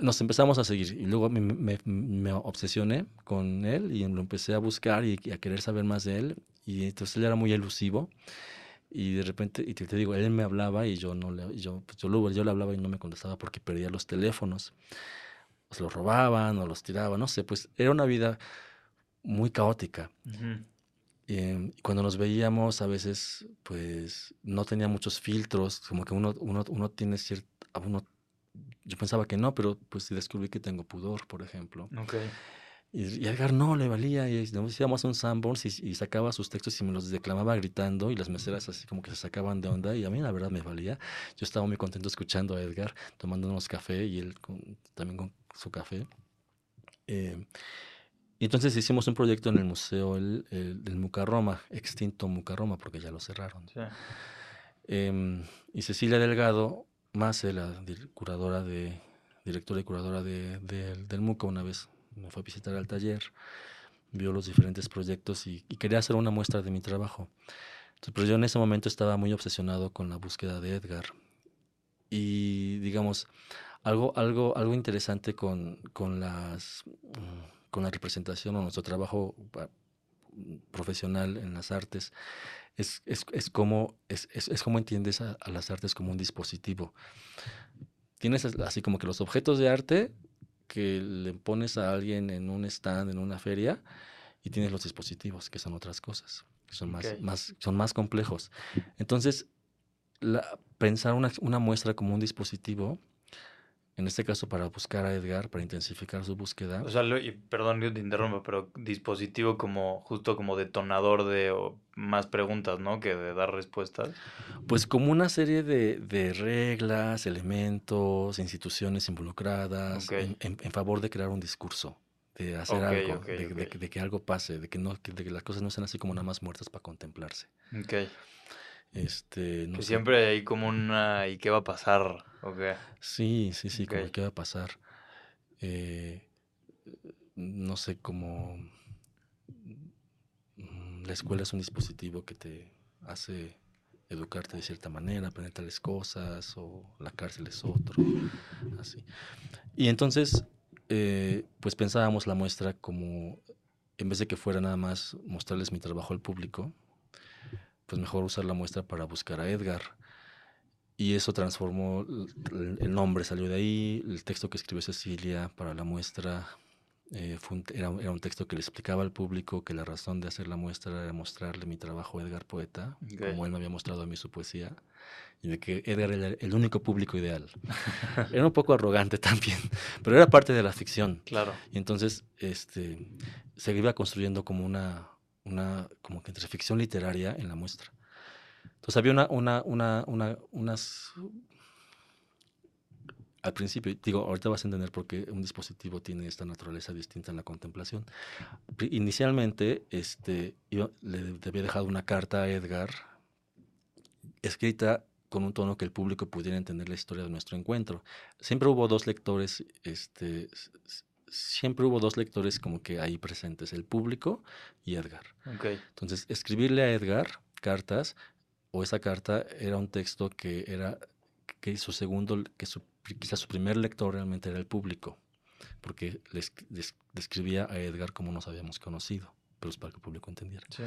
nos empezamos a seguir y luego me, me- me obsesioné con él y lo empecé a buscar y, y a querer saber más de él. Y entonces él era muy elusivo Y de repente, y te, te digo, él me hablaba y yo no le, yo, pues yo, lo- yo le hablaba y no me contestaba porque perdía los teléfonos. Se los robaban o los tiraban, no sé, pues era una vida muy caótica. Ujú. Eh, y cuando nos veíamos, a veces, pues no tenía muchos filtros, como que uno, uno, uno tiene cierto, uno, yo pensaba que no, pero pues descubrí que tengo pudor, por ejemplo. Ok. Y, Edgar no le valía, y nos íbamos a un Sanborns y, y sacaba sus textos y me los declamaba gritando, y las meseras así como que se sacaban de onda, y a mí la verdad me valía. Yo estaba muy contento escuchando a Edgar, tomándonos café, y él con- también con su café. Eh, y entonces hicimos un proyecto en el museo el, el- del Mucarroma, extinto Mucarroma, porque ya lo cerraron. Sí. Em, y Cecilia Delgado, más la curadora de, directora y curadora de, de- del MUCA, una vez me fue a visitar al taller, vio los diferentes proyectos y, y quería hacer una muestra de mi trabajo. Entonces, pero yo en ese momento estaba muy obsesionado con la búsqueda de Edgar. Y digamos, algo, algo, algo interesante con, con, las, mm, con la representación o nuestro trabajo pa- profesional en las artes es, es, es como, es, es, es como entiendes a, a las artes como un dispositivo. Tienes as- así como que los objetos de arte que le pones a alguien en un stand, en una feria, y tienes los dispositivos, que son otras cosas, que son, más, más, son más complejos. Entonces, la- pensar una, una muestra como un dispositivo, en este caso para buscar a Edgar, para intensificar su búsqueda, O sea, lo- y perdón que te interrumpa, pero dispositivo como justo como detonador de o, más preguntas, ¿no? Que de dar respuestas. Pues como una serie de, de reglas, elementos, instituciones involucradas en, en- en favor de crear un discurso, de hacer algo, de, de que algo pase, de que, no, que- de que las cosas no sean así como nada más muertas para contemplarse. Ok. Este, no que sé. siempre hay como una ¿y qué va a pasar? Ok. Sí, sí, sí, como Ok. qué va a pasar. Eh, no sé, como mm, la escuela es un dispositivo que te hace educarte de cierta manera, aprender tales cosas, o la cárcel es otro, así. Y entonces, eh, pues pensábamos la muestra como, en vez de que fuera nada más mostrarles mi trabajo al público, pues mejor usar la muestra para buscar a Edgar. Y eso transformó, el, nombre salió de ahí, el texto que escribió Cecilia para la muestra eh, fue un- era, un- era un texto que le explicaba al público que la razón de hacer la muestra era mostrarle mi trabajo a Edgar Poeta, Ok. como él me había mostrado a mí su poesía, y de que Edgar era el único público ideal. era un poco arrogante también, pero era parte de la ficción. Claro. Y entonces este, se iba construyendo como una, una como que entre ficción literaria en la muestra. Entonces había una, una, una, una, unas... Al principio, digo, ahorita vas a entender por qué un dispositivo tiene esta naturaleza distinta en la contemplación. Inicialmente, este, yo le, había dejado una carta a Edgar, escrita con un tono que el público pudiera entender la historia de nuestro encuentro. Siempre hubo dos lectores, este, siempre hubo dos lectores como que ahí presentes, el público y Edgar. Ok. Entonces, escribirle a Edgar cartas, o esa carta era un texto que era que su segundo, que su, quizás su primer lector realmente era el público, porque le esc- des- describía a Edgar como nos habíamos conocido, pero es para que el público entendiera. Sí.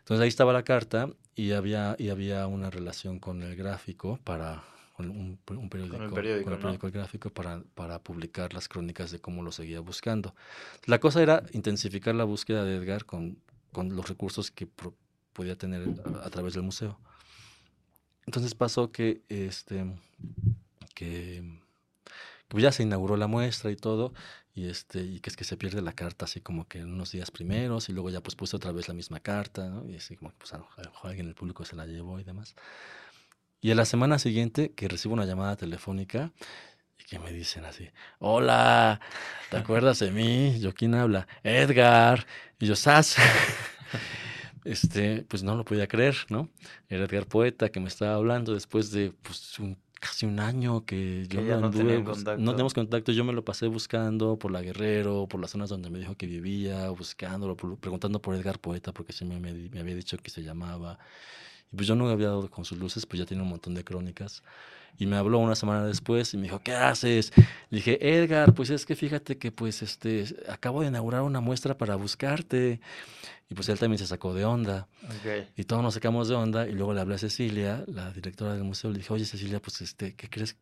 Entonces ahí estaba la carta y había, y había una relación con el gráfico para con un, un periódico, periódico, con el ¿no? periódico El gráfico para, para publicar las crónicas de cómo lo seguía buscando. La cosa era intensificar la búsqueda de Edgar con, con los recursos que pro- podía tener a, a través del museo. Entonces pasó que este que, que ya se inauguró la muestra y todo, y este, y que es que se pierde la carta así como que en unos días primeros, y luego ya pues puse otra vez la misma carta, ¿no? Y así como que pues a lo mejor alguien del público se la llevó y demás. Y a la semana siguiente que recibo una llamada telefónica y que me dicen así, hola, ¿te acuerdas de mí? ¿Yo quién habla? Edgar. Y yo, Sas. Este, pues no lo podía creer, ¿no? Era Edgar Poeta que me estaba hablando después de pues, un- casi un año que yo Que no anduve contacto. No tenemos contacto, yo me lo pasé buscando por la Guerrero, por las zonas donde me dijo que vivía, buscándolo, preguntando por Edgar Poeta, porque sí me, me, me había dicho que se llamaba. Y pues yo no había dado con sus luces, pues ya tiene un montón de crónicas. Y me habló una semana después y me dijo, ¿qué haces? Le dije, Edgar, pues es que fíjate que pues este, acabo de inaugurar una muestra para buscarte. Y pues él también se sacó de onda. Ok. Y todos nos sacamos de onda y luego le hablé a Cecilia, la directora del museo, le dije, oye Cecilia, pues este, ¿qué crees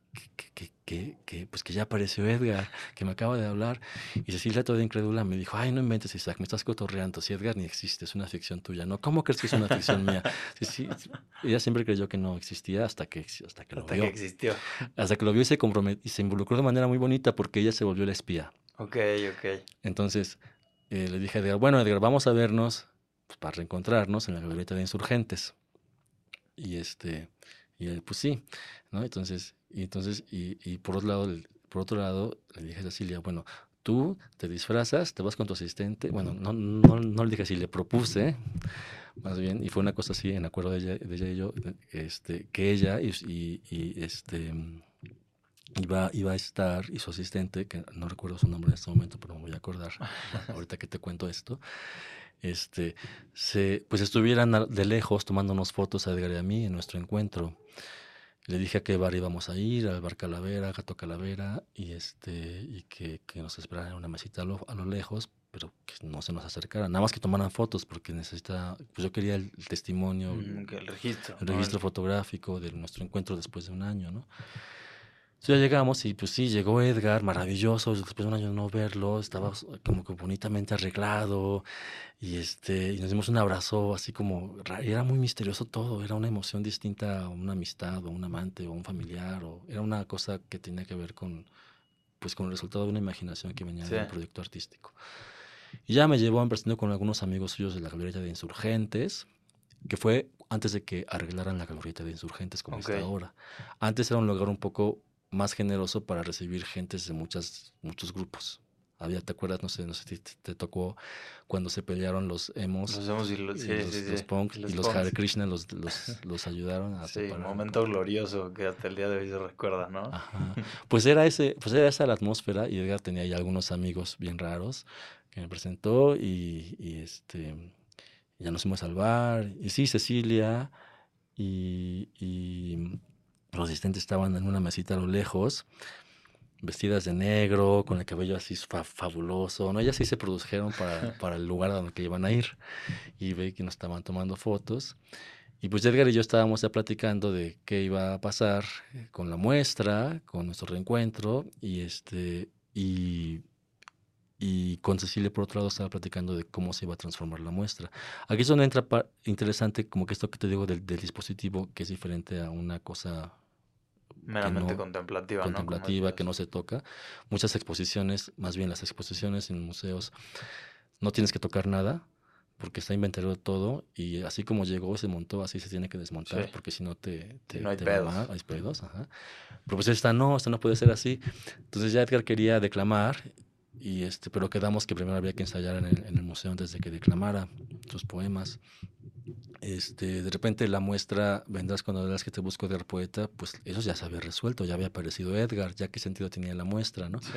que, que, que, pues que ya apareció Edgar, que me acaba de hablar? Y Cecilia toda incrédula me dijo, ay, no inventes Isaac, me estás cotorreando, si Edgar ni existe, es una ficción tuya, ¿no? ¿Cómo crees que es una ficción mía? Sí, sí, sí. Ella siempre creyó que no existía hasta que, hasta que lo Hasta vio. que existió. Hasta que lo vio y se comprometió y se involucró de manera muy bonita porque ella se volvió la espía. Ok, ok. Entonces eh, le dije a Edgar, bueno, Edgar, vamos a vernos pues, para reencontrarnos en la glorieta de insurgentes. Y este, y él, pues sí, ¿no? Entonces, y entonces, y, y por otro lado, por otro lado, le dije a Cecilia, bueno, tú te disfrazas, te vas con tu asistente. Bueno, no, no, no le dije así, le propuse, más bien, y fue una cosa así, en acuerdo de ella, de ella y yo, este, que ella y, y- y, este iba, iba a estar, y su asistente, que no recuerdo su nombre en este momento, pero me voy a acordar ahorita que te cuento esto, este, se, pues estuvieran de lejos tomándonos fotos a Edgar y a mí en nuestro encuentro. Le dije a qué bar íbamos a ir, al bar Calavera, Gato Calavera, y este, y que, que nos esperaran en una mesita a lo, a lo lejos, pero que no se nos acercaran, nada más que tomaran fotos, porque necesita, pues yo quería el, el testimonio, Mm, el registro. el ¿no? registro fotográfico de nuestro encuentro después de un año, ¿no? Entonces ya llegamos y pues sí, llegó Edgar, maravilloso, después de un año de no verlo, estaba como que bonitamente arreglado y este, y nos dimos un abrazo así como, ra- era muy misterioso todo, era una emoción distinta a una amistad o un amante o un familiar, o era una cosa que tenía que ver con, pues con el resultado de una imaginación que venía de un Sí. proyecto artístico. Y ya me llevó, me presentó con algunos amigos suyos de la Glorieta de Insurgentes, que fue antes de que arreglaran la Glorieta de Insurgentes como Ok. está ahora. Antes era un lugar un poco más generoso para recibir gentes de muchas, muchos grupos. Había, ¿te acuerdas? No sé, no sé si te, te tocó cuando se pelearon los emos, Los hemos y los, sí, los, sí, los sí. punk, y los. Hare Krishna los, los, ayudaron a Sí, separar. momento glorioso que hasta el día de hoy se recuerda, ¿no? Ajá. Pues era ese, pues era esa la atmósfera y Edgar tenía ya algunos amigos bien raros que me presentó y, y, este ya nos fuimos al bar y sí Cecilia y, y los asistentes estaban en una mesita a lo lejos vestidas de negro con el cabello así fa- fabuloso no ellas sí se produjeron para, para el lugar a donde iban a ir. Y ve que nos estaban tomando fotos. Y pues Edgar y yo estábamos ya platicando de qué iba a pasar eh, con la muestra, con nuestro reencuentro, y este, y, y con Cecilia por otro lado estaba platicando de cómo se iba a transformar la muestra. Aquí es donde entra interesante como que esto que te digo del, del dispositivo, que es diferente a una cosa Meramente no- contemplativa, contemplativa que no se toca. Muchas exposiciones, más bien las exposiciones en museos, no tienes que tocar nada porque está inventado todo y así como llegó, se montó, así se tiene que desmontar Sí. porque si no te, te, no hay te pedos. hay pedos. Ajá. Pero pues esta no, esta no puede ser así. Entonces ya Edgar quería declamar y este, pero quedamos que primero había que ensayar en el, en el museo antes de que declamara sus poemas. Este, de repente la muestra Vendrás cuando verás que te busco de poeta, pues eso ya se había resuelto, ya había aparecido Edgar, ya qué sentido tenía la muestra, ¿no? Sí.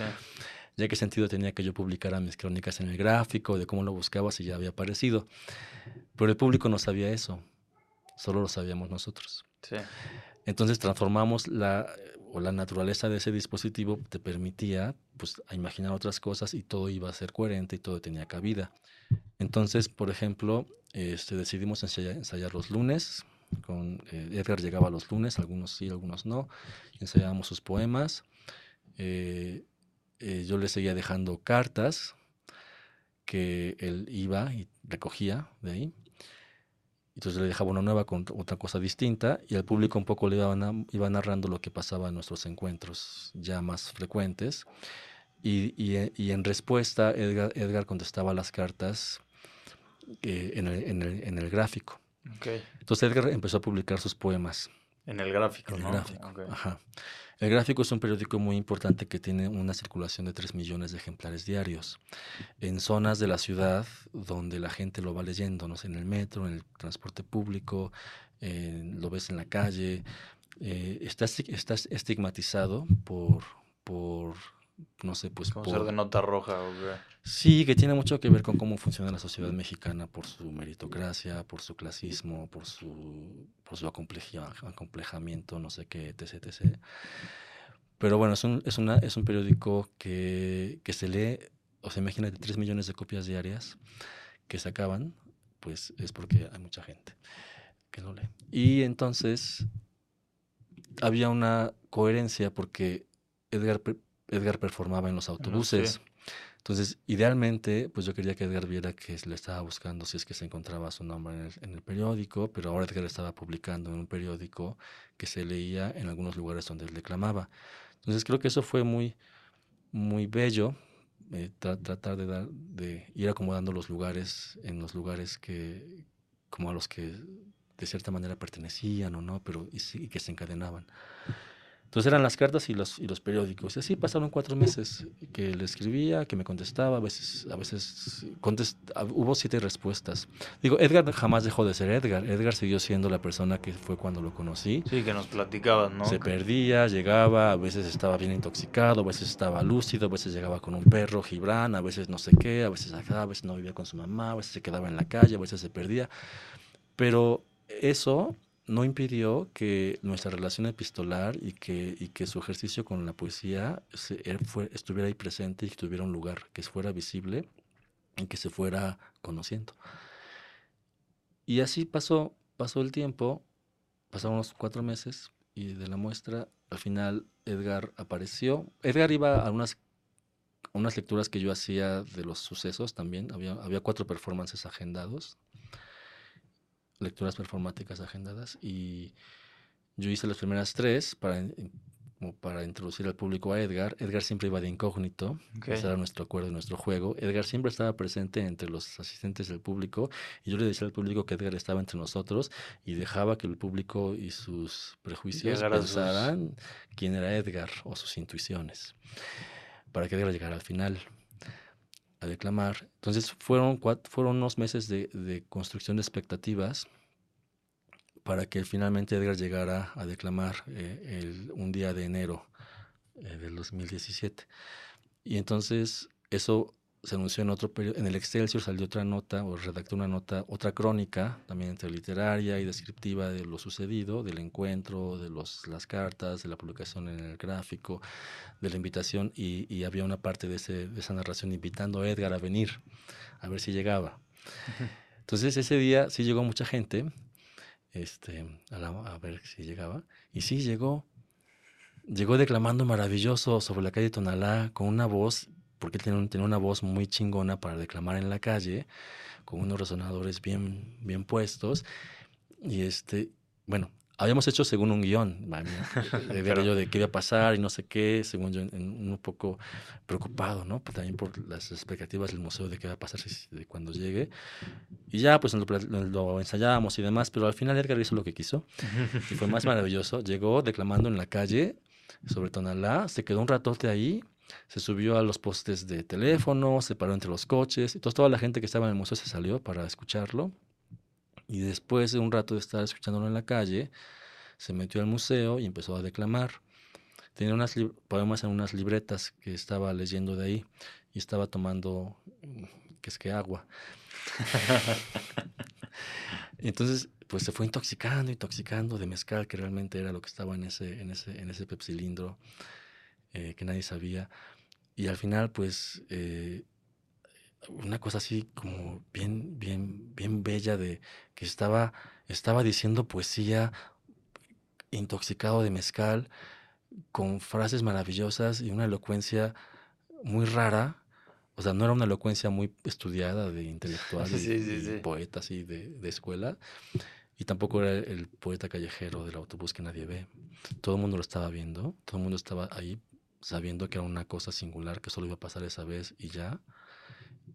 Ya qué sentido tenía que yo publicara mis crónicas en el gráfico, de cómo lo buscaba si ya había aparecido. Pero el público no sabía eso, solo lo sabíamos nosotros. Sí. Entonces transformamos la, o la naturaleza de ese dispositivo, te permitía pues, imaginar otras cosas y todo iba a ser coherente y todo tenía cabida. Entonces, por ejemplo, este, decidimos ensayar, los lunes. Con, eh, Edgar llegaba los lunes, algunos sí, algunos no. Ensayábamos sus poemas. eh, eh, yo le seguía dejando cartas que él iba y recogía de ahí. Entonces le dejaba una nueva con otra cosa distinta y al público un poco le iba, iba narrando lo que pasaba en nuestros encuentros ya más frecuentes. Y, en respuesta Edgar contestaba las cartas eh, en, el, en el- en el gráfico. Ok. Entonces Edgar empezó a publicar sus poemas. En el gráfico, En el ¿no? gráfico. Ok. Ajá. El gráfico es un periódico muy importante que tiene una circulación de 3 millones de ejemplares diarios en zonas de la ciudad donde la gente lo va leyendo, no sé, en el metro, en el transporte público, eh, lo ves en la calle. eh, está, está estigmatizado por, por, no sé, pues Como por... ser de nota roja, o qué? Sí, que tiene mucho que ver con cómo funciona la sociedad mexicana por su meritocracia, por su clasismo, por su, por su acompleja- acomplejamiento, no sé qué, etc, etc. Pero bueno, es un, es una, es un periódico que, que se lee, o sea, imagínate, 3 millones de copias diarias que se acaban pues es porque hay mucha gente que lo lee. Y entonces había una coherencia porque Edgar, Edgar performaba en los autobuses. Entonces, idealmente, pues yo quería que Edgar viera que le estaba buscando si es que se encontraba su nombre en el, en el periódico, pero ahora Edgar estaba publicando en un periódico que se leía en algunos lugares donde él declamaba. Entonces, creo que eso fue muy, muy bello, eh, tra- tratar de, dar, de ir acomodando los lugares en los lugares que, como a los que de cierta manera pertenecían o no, pero y, y que se encadenaban. Entonces eran las cartas y los, y los periódicos. Y así pasaron cuatro meses que le escribía, que me contestaba, a veces, a veces contest- ah, hubo siete respuestas. Digo, Edgar jamás dejó de ser Edgar. Edgar siguió siendo la persona que fue cuando lo conocí. Sí, que nos platicabas, ¿no? Se perdía, llegaba, a veces estaba bien intoxicado, a veces estaba lúcido, a veces llegaba con un perro, Gibran, a veces no sé qué, a veces acá, a veces no vivía con su mamá, a veces se quedaba en la calle, a veces se perdía. Pero eso no impidió que nuestra relación epistolar y que, y que su ejercicio con la poesía fue- estuviera ahí presente y tuviera un lugar, que fuera visible y que se fuera conociendo. Y así pasó, pasó el tiempo, pasaron unos cuatro meses y de la muestra, al final Edgar apareció. Edgar iba a unas, unas lecturas que yo hacía de los sucesos también. Había, había cuatro performances agendados, lecturas performáticas agendadas, y yo hice las primeras tres para, como para introducir al público a Edgar. Edgar siempre iba de incógnito, ese era nuestro acuerdo, nuestro juego. Edgar siempre estaba presente entre los asistentes del público y yo le decía al público que Edgar estaba entre nosotros y dejaba que el público y sus prejuicios sus- pensaran quién era Edgar o sus intuiciones para que Edgar llegara al final a declamar. Entonces fueron, fueron unos meses de, de construcción de expectativas para que finalmente Edgar llegara a declamar eh, el- un día de enero eh, del 2017. Y entonces eso se anunció en otro en el Excelsior salió otra nota, o redactó una nota, otra crónica, también entre literaria y descriptiva de lo sucedido, del encuentro, de los, las cartas, de la publicación en el gráfico, de la invitación, y, y había una parte de, ese, de esa narración invitando a Edgar a venir, a ver si llegaba. Entonces ese día sí llegó mucha gente, este, a, la- a ver si llegaba, y sí llegó. Llegó declamando maravilloso sobre la calle Tonalá con una voz, porque él tenía, un- tenía una voz muy chingona para declamar en la calle, con unos resonadores bien, bien puestos. Y este, bueno, habíamos hecho según un guion, de ver yo de qué iba a pasar y no sé qué, según yo, en- en- un poco preocupado, ¿no? Pues también por las expectativas del museo de qué va a pasar si- de cuando llegue. Y ya, pues lo- lo ensayábamos y demás, pero al final Edgar hizo lo que quiso y fue más maravilloso. Llegó declamando en la calle sobre Tonalá, se quedó un ratote ahí, se subió a los postes de teléfono, se paró entre los coches, entonces toda la gente que estaba en el museo se salió para escucharlo. Y después de un rato de estar escuchándolo en la calle, se metió al museo y empezó a declamar. Tenía unas poemas en unas libretas que estaba leyendo de ahí y estaba tomando, mm, que es que agua. Entonces, pues se fue intoxicando, intoxicando de mezcal, que realmente era lo que estaba en ese, en ese, en ese pepsilindro eh, que nadie sabía. Y al final, pues, eh, una cosa así como bien, bien, bien bella de que estaba, estaba diciendo poesía intoxicado de mezcal, con frases maravillosas y una elocuencia muy rara. O sea, no era una elocuencia muy estudiada de intelectual y, Sí, sí, y poeta así de, de escuela. Y tampoco era el poeta callejero del autobús que nadie ve. Todo el mundo lo estaba viendo, todo el mundo estaba ahí sabiendo que era una cosa singular que solo iba a pasar esa vez y ya.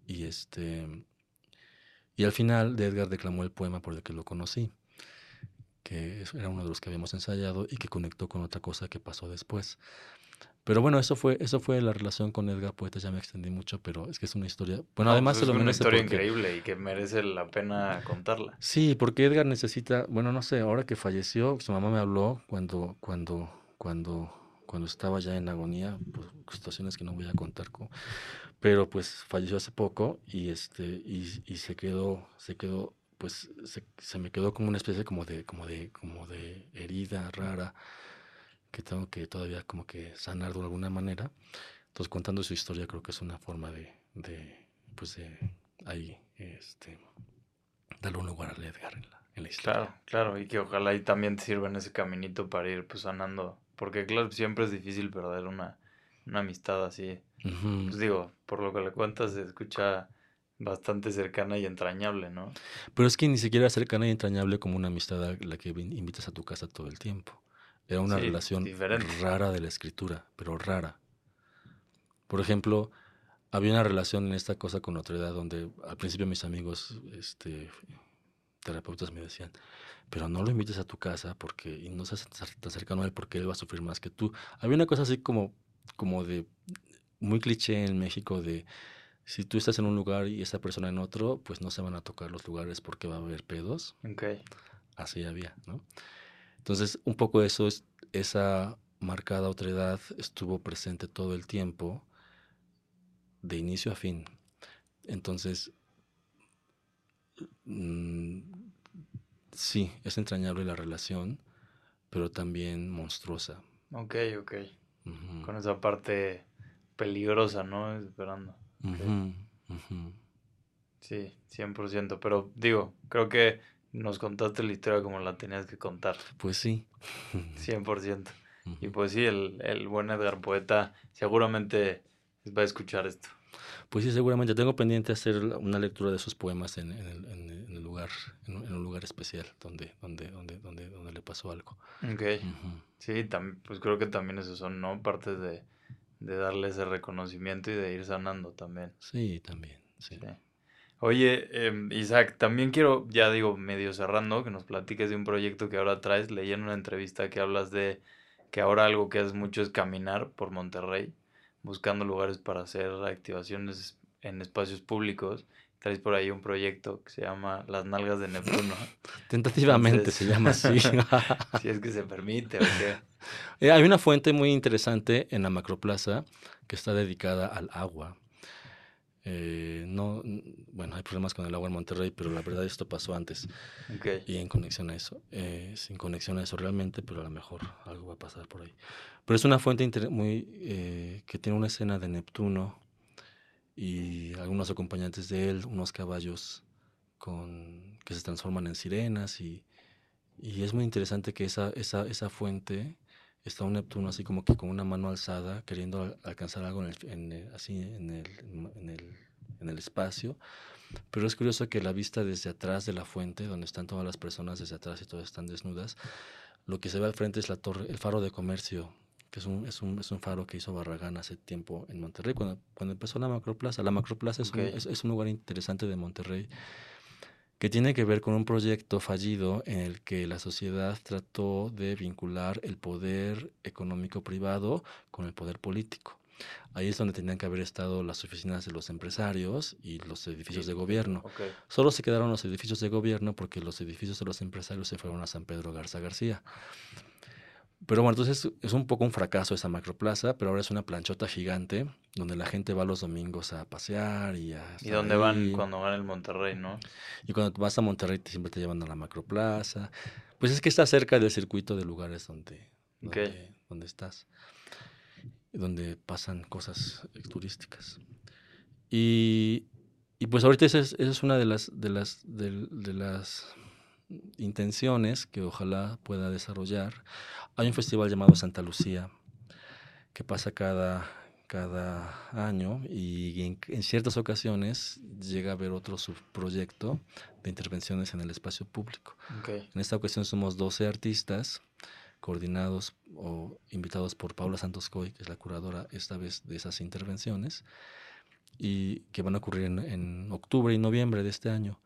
Y este y al final de Edgar declamó el poema por el que lo conocí, que es- era uno de los que habíamos ensayado y que conectó con otra cosa que pasó después. Pero bueno, eso fue eso fue la relación con Edgar Poeta, ya me extendí mucho, pero es que es una historia. Bueno, No, además pues se lo es una historia porque- increíble y que merece la pena contarla. Sí, porque Edgar necesita, bueno, no sé, ahora que falleció, su mamá me habló cuando, cuando, cuando, cuando estaba ya en agonía, por situaciones que no voy a contar, co- pero pues falleció hace poco y este, y, y se quedó, se quedó, pues se, se me quedó como una especie como de, como de, como de herida rara que tengo que todavía como que sanar de alguna manera. Entonces contando su historia creo que es una forma de, de pues de ahí, este, darle un lugar al Edgar en la, en la historia. Claro, claro, y que ojalá y también te sirva en ese caminito para ir pues sanando, porque claro, siempre es difícil perder una, una amistad así. Pues digo, por lo que le cuentas se escucha bastante cercana y entrañable, ¿no? Pero es que ni siquiera cercana y entrañable como una amistad a la que invitas a tu casa todo el tiempo. Era una Sí, relación diferente. rara de la escritura, pero rara. Por ejemplo, había una relación en esta cosa con otra edad donde al principio mis amigos este, terapeutas me decían, pero no lo invites a tu casa porque y no seas tan cercano a él porque él va a sufrir más que tú. Había una cosa así como, como de muy cliché en México de si tú estás en un lugar y esa persona en otro, pues no se van a tocar los lugares porque va a haber pedos. Ok, Así había, ¿no? Entonces, un poco eso es, esa marcada otredad estuvo presente todo el tiempo, de inicio a fin. Entonces, mm, sí, es entrañable la relación, pero también monstruosa. ok, ok. Con esa parte peligrosa, ¿no? Esperando. ujú, ujú. Sí, 100%. Pero digo, creo que nos contaste la historia como la tenías que contar. Pues sí. 100%. Y pues sí, el, el buen Edgar Poeta seguramente va a escuchar esto. Pues sí, seguramente tengo pendiente hacer una lectura de sus poemas en, en el, en el- lugar, en, un- lugar especial donde, donde, donde, donde, donde le pasó algo. Ok. Sí, pues creo que también esos son, ¿no? Partes de, de darle ese reconocimiento y de ir sanando también. Sí, también. Sí. Sí. Oye, em, Isaac, también quiero, ya digo, medio cerrando, que nos platiques de un proyecto que ahora traes. Leí en una entrevista que hablas de que ahora algo que haces mucho es caminar por Monterrey, buscando lugares para hacer activaciones en espacios públicos. Traes por ahí un proyecto que se llama Las Nalgas de Neptuno, Tentativamente Entonces- se llama así. si es que se permite, ¿o qué? Eh, Hay una fuente muy interesante en la Macroplaza que está dedicada al agua. Eh, no, bueno, hay problemas con el agua en Monterrey, pero la verdad esto pasó antes y en conexión a eso. Eh, sin conexión a eso realmente, pero a lo mejor algo va a pasar por ahí. Pero es una fuente muy eh, que tiene una escena de Neptuno y algunos acompañantes de él, unos caballos con, que se transforman en sirenas y, y es muy interesante que esa, esa, esa fuente está un Neptuno así como que con una mano alzada queriendo al- alcanzar algo en el, en el- así en el, en, el, en el espacio. Pero es curioso que la vista desde atrás de la fuente, donde están todas las personas desde atrás y todas están desnudas, lo que se ve al frente es la torre, el faro de comercio, que es un, es un, es un faro que hizo Barragán hace tiempo en Monterrey, cuando, cuando empezó la Macroplaza. La Macroplaza es, un, es, es un lugar interesante de Monterrey que tiene que ver con un proyecto fallido en el que la sociedad trató de vincular el poder económico privado con el poder político. Ahí es donde tenían que haber estado las oficinas de los empresarios y los edificios de gobierno. Solo se quedaron los edificios de gobierno porque los edificios de los empresarios se fueron a San Pedro Garza García. Pero bueno, entonces es un poco un fracaso esa macroplaza, pero ahora es una planchota gigante donde la gente va los domingos a pasear y a... ¿Y estar dónde van ahí. cuando van el Monterrey, no? Y cuando vas a Monterrey te- siempre te llevan a la macroplaza. Pues es que está cerca del circuito de lugares donde, donde, donde estás, donde pasan cosas turísticas. Y, y pues ahorita esa es, esa es una de las, de, las, de las intenciones que ojalá pueda desarrollar. Hay un festival llamado Santa Lucía que pasa cada, cada año y en, en ciertas ocasiones llega a haber otro subproyecto de intervenciones en el espacio público. En esta ocasión somos 12 artistas coordinados o invitados por Paula Santos Coy, que es la curadora esta vez de esas intervenciones, y que van a ocurrir en, en octubre y noviembre de este año.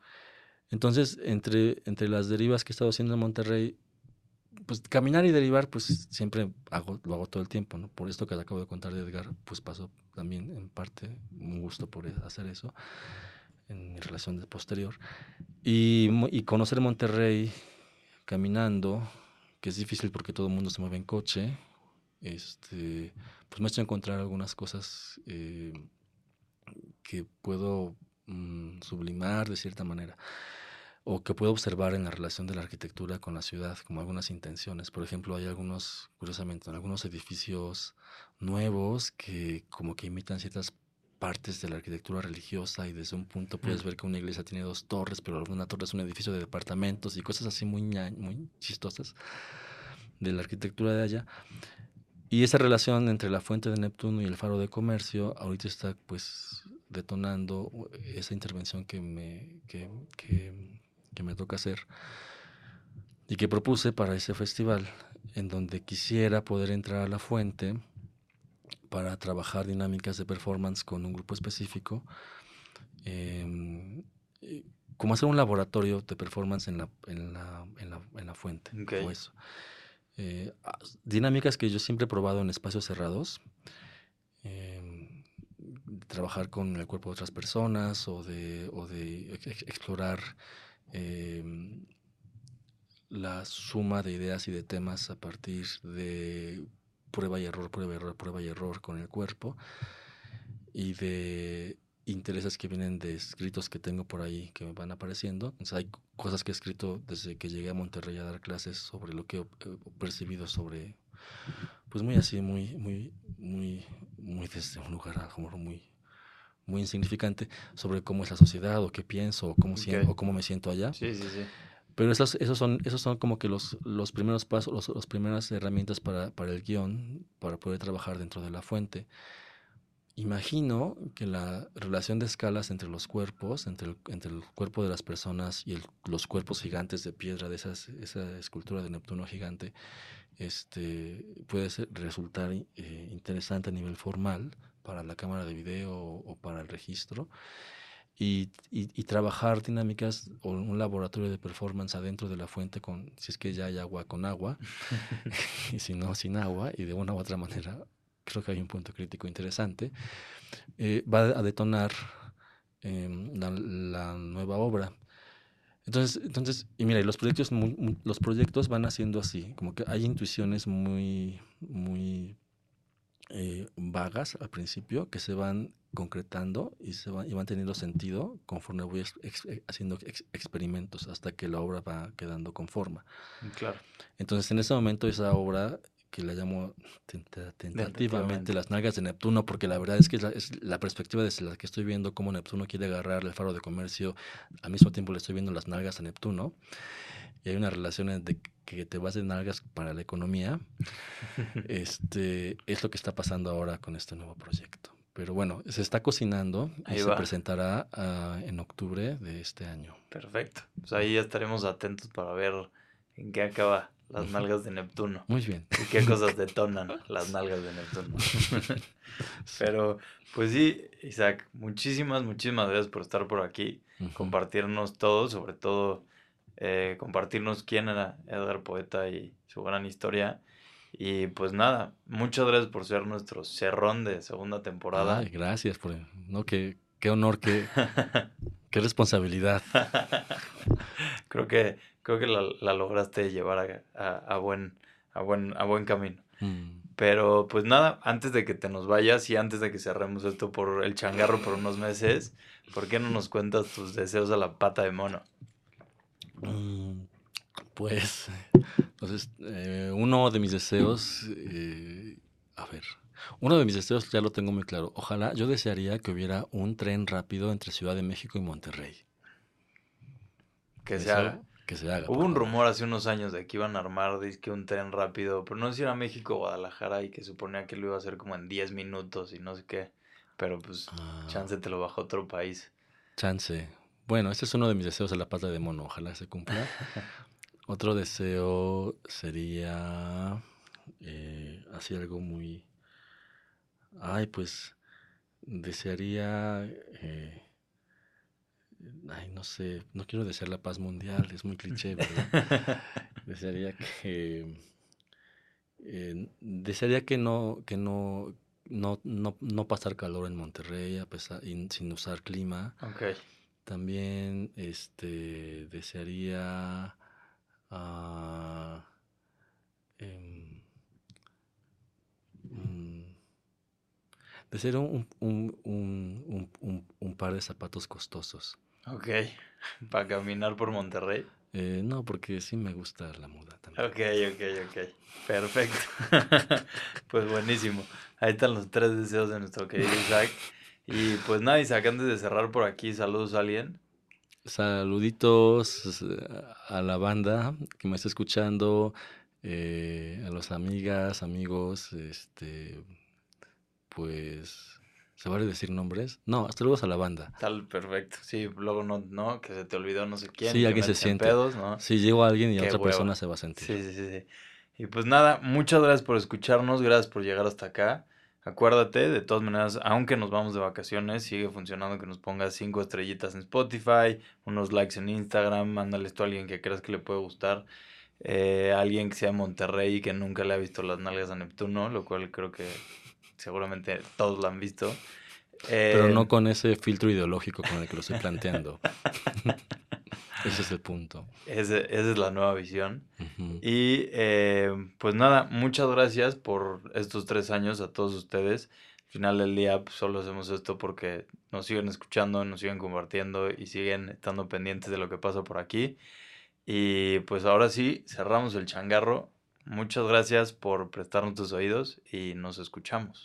Entonces, entre, entre las derivas que he estado haciendo en Monterrey, pues caminar y derivar, pues siempre hago, lo hago todo el tiempo, ¿no? Por esto que le acabo de contar de Edgar, pues pasó también en parte un gusto por hacer eso en mi relación de posterior. Y, y conocer Monterrey caminando, que es difícil porque todo el mundo se mueve en coche, este, pues me ha hecho encontrar algunas cosas eh, que puedo mm, sublimar de cierta manera o que puedo observar en la relación de la arquitectura con la ciudad, como algunas intenciones. Por ejemplo, hay algunos, curiosamente, algunos edificios nuevos que como que imitan ciertas partes de la arquitectura religiosa y desde un punto puedes ver que una iglesia tiene dos torres, pero una torre es un edificio de departamentos y cosas así muy, muy chistosas de la arquitectura de allá. Y esa relación entre la fuente de Neptuno y el faro de comercio ahorita está pues detonando esa intervención que me, que, que- que me toca hacer y que propuse para ese festival, en donde quisiera poder entrar a la fuente para trabajar dinámicas de performance con un grupo específico, y como hacer un laboratorio de performance en la, en la, en la, en la fuente. Ok. o eso. Eh, ah, dinámicas que yo siempre he probado en espacios cerrados. em, trabajar con el cuerpo de otras personas o de, o de ex- ex- explorar em, la suma de ideas y de temas a partir de prueba y error, prueba y error, prueba y error con el cuerpo y de intereses que vienen de escritos que tengo por ahí que me van apareciendo. Entonces, hay cosas que he escrito desde que llegué a Monterrey a dar clases sobre lo que he percibido sobre, pues muy así, muy, muy, muy, muy desde un lugar muy, muy insignificante sobre cómo es la sociedad o qué pienso o cómo, sien- Ok. o cómo me siento allá. Sí, sí, sí. Pero esos, esos, son, esos son como que los, los primeros pasos, los, las primeras herramientas para, para el guion, para poder trabajar dentro de la fuente. Imagino que la relación de escalas entre los cuerpos, entre el, entre el cuerpo de las personas y el- los cuerpos gigantes de piedra de esas, esa escultura de Neptuno gigante, este, puede ser- resultar eh, interesante a nivel formal para la cámara de video o, para el registro. Y, y- y trabajar dinámicas o un laboratorio de performance adentro de la fuente con si es que ya hay agua con agua. Y si no sin agua y de una u otra manera creo que hay un punto crítico interesante. Eh, va a detonar em, la, la nueva obra. Entonces entonces y mira y los proyectos mu- mu- los proyectos van haciendo así como que hay intuiciones muy muy eh, vagas al principio que se van concretando y se van, y van teniendo sentido conforme voy ex- ex- eh, haciendo ex- experimentos hasta que la obra va quedando con forma. Claro. Entonces en ese momento esa obra que la llamo tenta- tentativamente Tentativamente. las nalgas de Neptuno, porque la verdad es que es la, es la perspectiva desde la que estoy viendo cómo Neptuno quiere agarrar el faro de comercio, al mismo tiempo le estoy viendo las nalgas a Neptuno. Y hay una relación de que te vas de nalgas para la economía. este es lo que está pasando ahora con este nuevo proyecto. Pero bueno, se está cocinando y se presentará ah, en octubre de este año. Perfecto. Pues ahí estaremos atentos para ver en qué acaba las nalgas de Neptuno Muy bien. y qué cosas detonan las nalgas de Neptuno. Pero, pues sí, Isaac, muchísimas, muchísimas gracias por estar por aquí, compartirnos todo, sobre todo eh, compartirnos quién era Edgar Poeta y su gran historia. Y pues nada, muchas gracias por ser nuestro cerrón de segunda temporada. Ay, gracias por no qué, qué honor, qué, qué responsabilidad. creo que, creo que la, la lograste llevar a, a- a buen, a, buen, a buen camino. Mm. Pero pues nada, antes de que te nos vayas y antes de que cerremos esto por el changarro por unos meses, ¿por qué no nos cuentas tus deseos a la pata de mono? Mm, Pues, entonces, eh, uno de mis deseos, eh, a ver, uno de mis deseos ya lo tengo muy claro. Ojalá, yo desearía que hubiera un tren rápido entre Ciudad de México y Monterrey. Que se haga. Que se haga. Hubo un rumor hace unos años de que iban a armar dizque un tren rápido, pero no sé si era México o Guadalajara y que suponía que lo iba a hacer como en 10 minutos y no sé qué. Pero pues, Ah, chance te lo bajó otro país. Chance. Bueno, este es uno de mis deseos de la pata de mono. Ojalá se cumpla. Otro deseo sería eh, así algo muy... Ay, pues desearía... eh, ay, no sé, no quiero desear la paz mundial, es muy cliché, ¿verdad? desearía que... eh, desearía que no, que no, no, no, no pasar calor en Monterrey a pesar, y sin usar clima. ok. También este desearía ah, em, mm, desearía un, un, un, un, par de zapatos costosos. Ok. Para caminar por Monterrey. Eh, no, porque sí me gusta la moda también. Ok, ok, ok. Perfecto. pues buenísimo. Ahí están los tres deseos de nuestro querido Isaac. Y pues nada, Isaac, antes de cerrar por aquí, saludos a alguien. Saluditos a la banda que me está escuchando, eh, a las amigas, amigos, este, pues, ¿se vale decir nombres? No, saludos a la banda. Tal, perfecto. Sí, luego no, no, que se te olvidó no sé quién. Sí, alguien se siente. pedos, ¿no? Si llego a alguien y Qué otra persona se va a sentir. Sí, sí, sí, sí. Y pues nada, muchas gracias por escucharnos, gracias por llegar hasta acá. Acuérdate, de todas maneras, aunque nos vamos de vacaciones, sigue funcionando que nos pongas cinco estrellitas en Spotify, unos likes en Instagram, mándale esto a alguien que creas que le puede gustar, eh, alguien que sea de Monterrey y que nunca le ha visto las nalgas a Neptuno, lo cual creo que seguramente todos lo han visto. Pero Eh, no con ese filtro ideológico con el que lo estoy planteando. Ese es el punto. ese- esa es la nueva visión. Y eh, pues nada, muchas gracias por estos tres años a todos ustedes. Al final del día pues, solo hacemos esto porque nos siguen escuchando, nos siguen compartiendo y siguen estando pendientes de lo que pasa por aquí. Y pues ahora sí, cerramos el changarro. Muchas gracias por prestarnos tus oídos y nos escuchamos.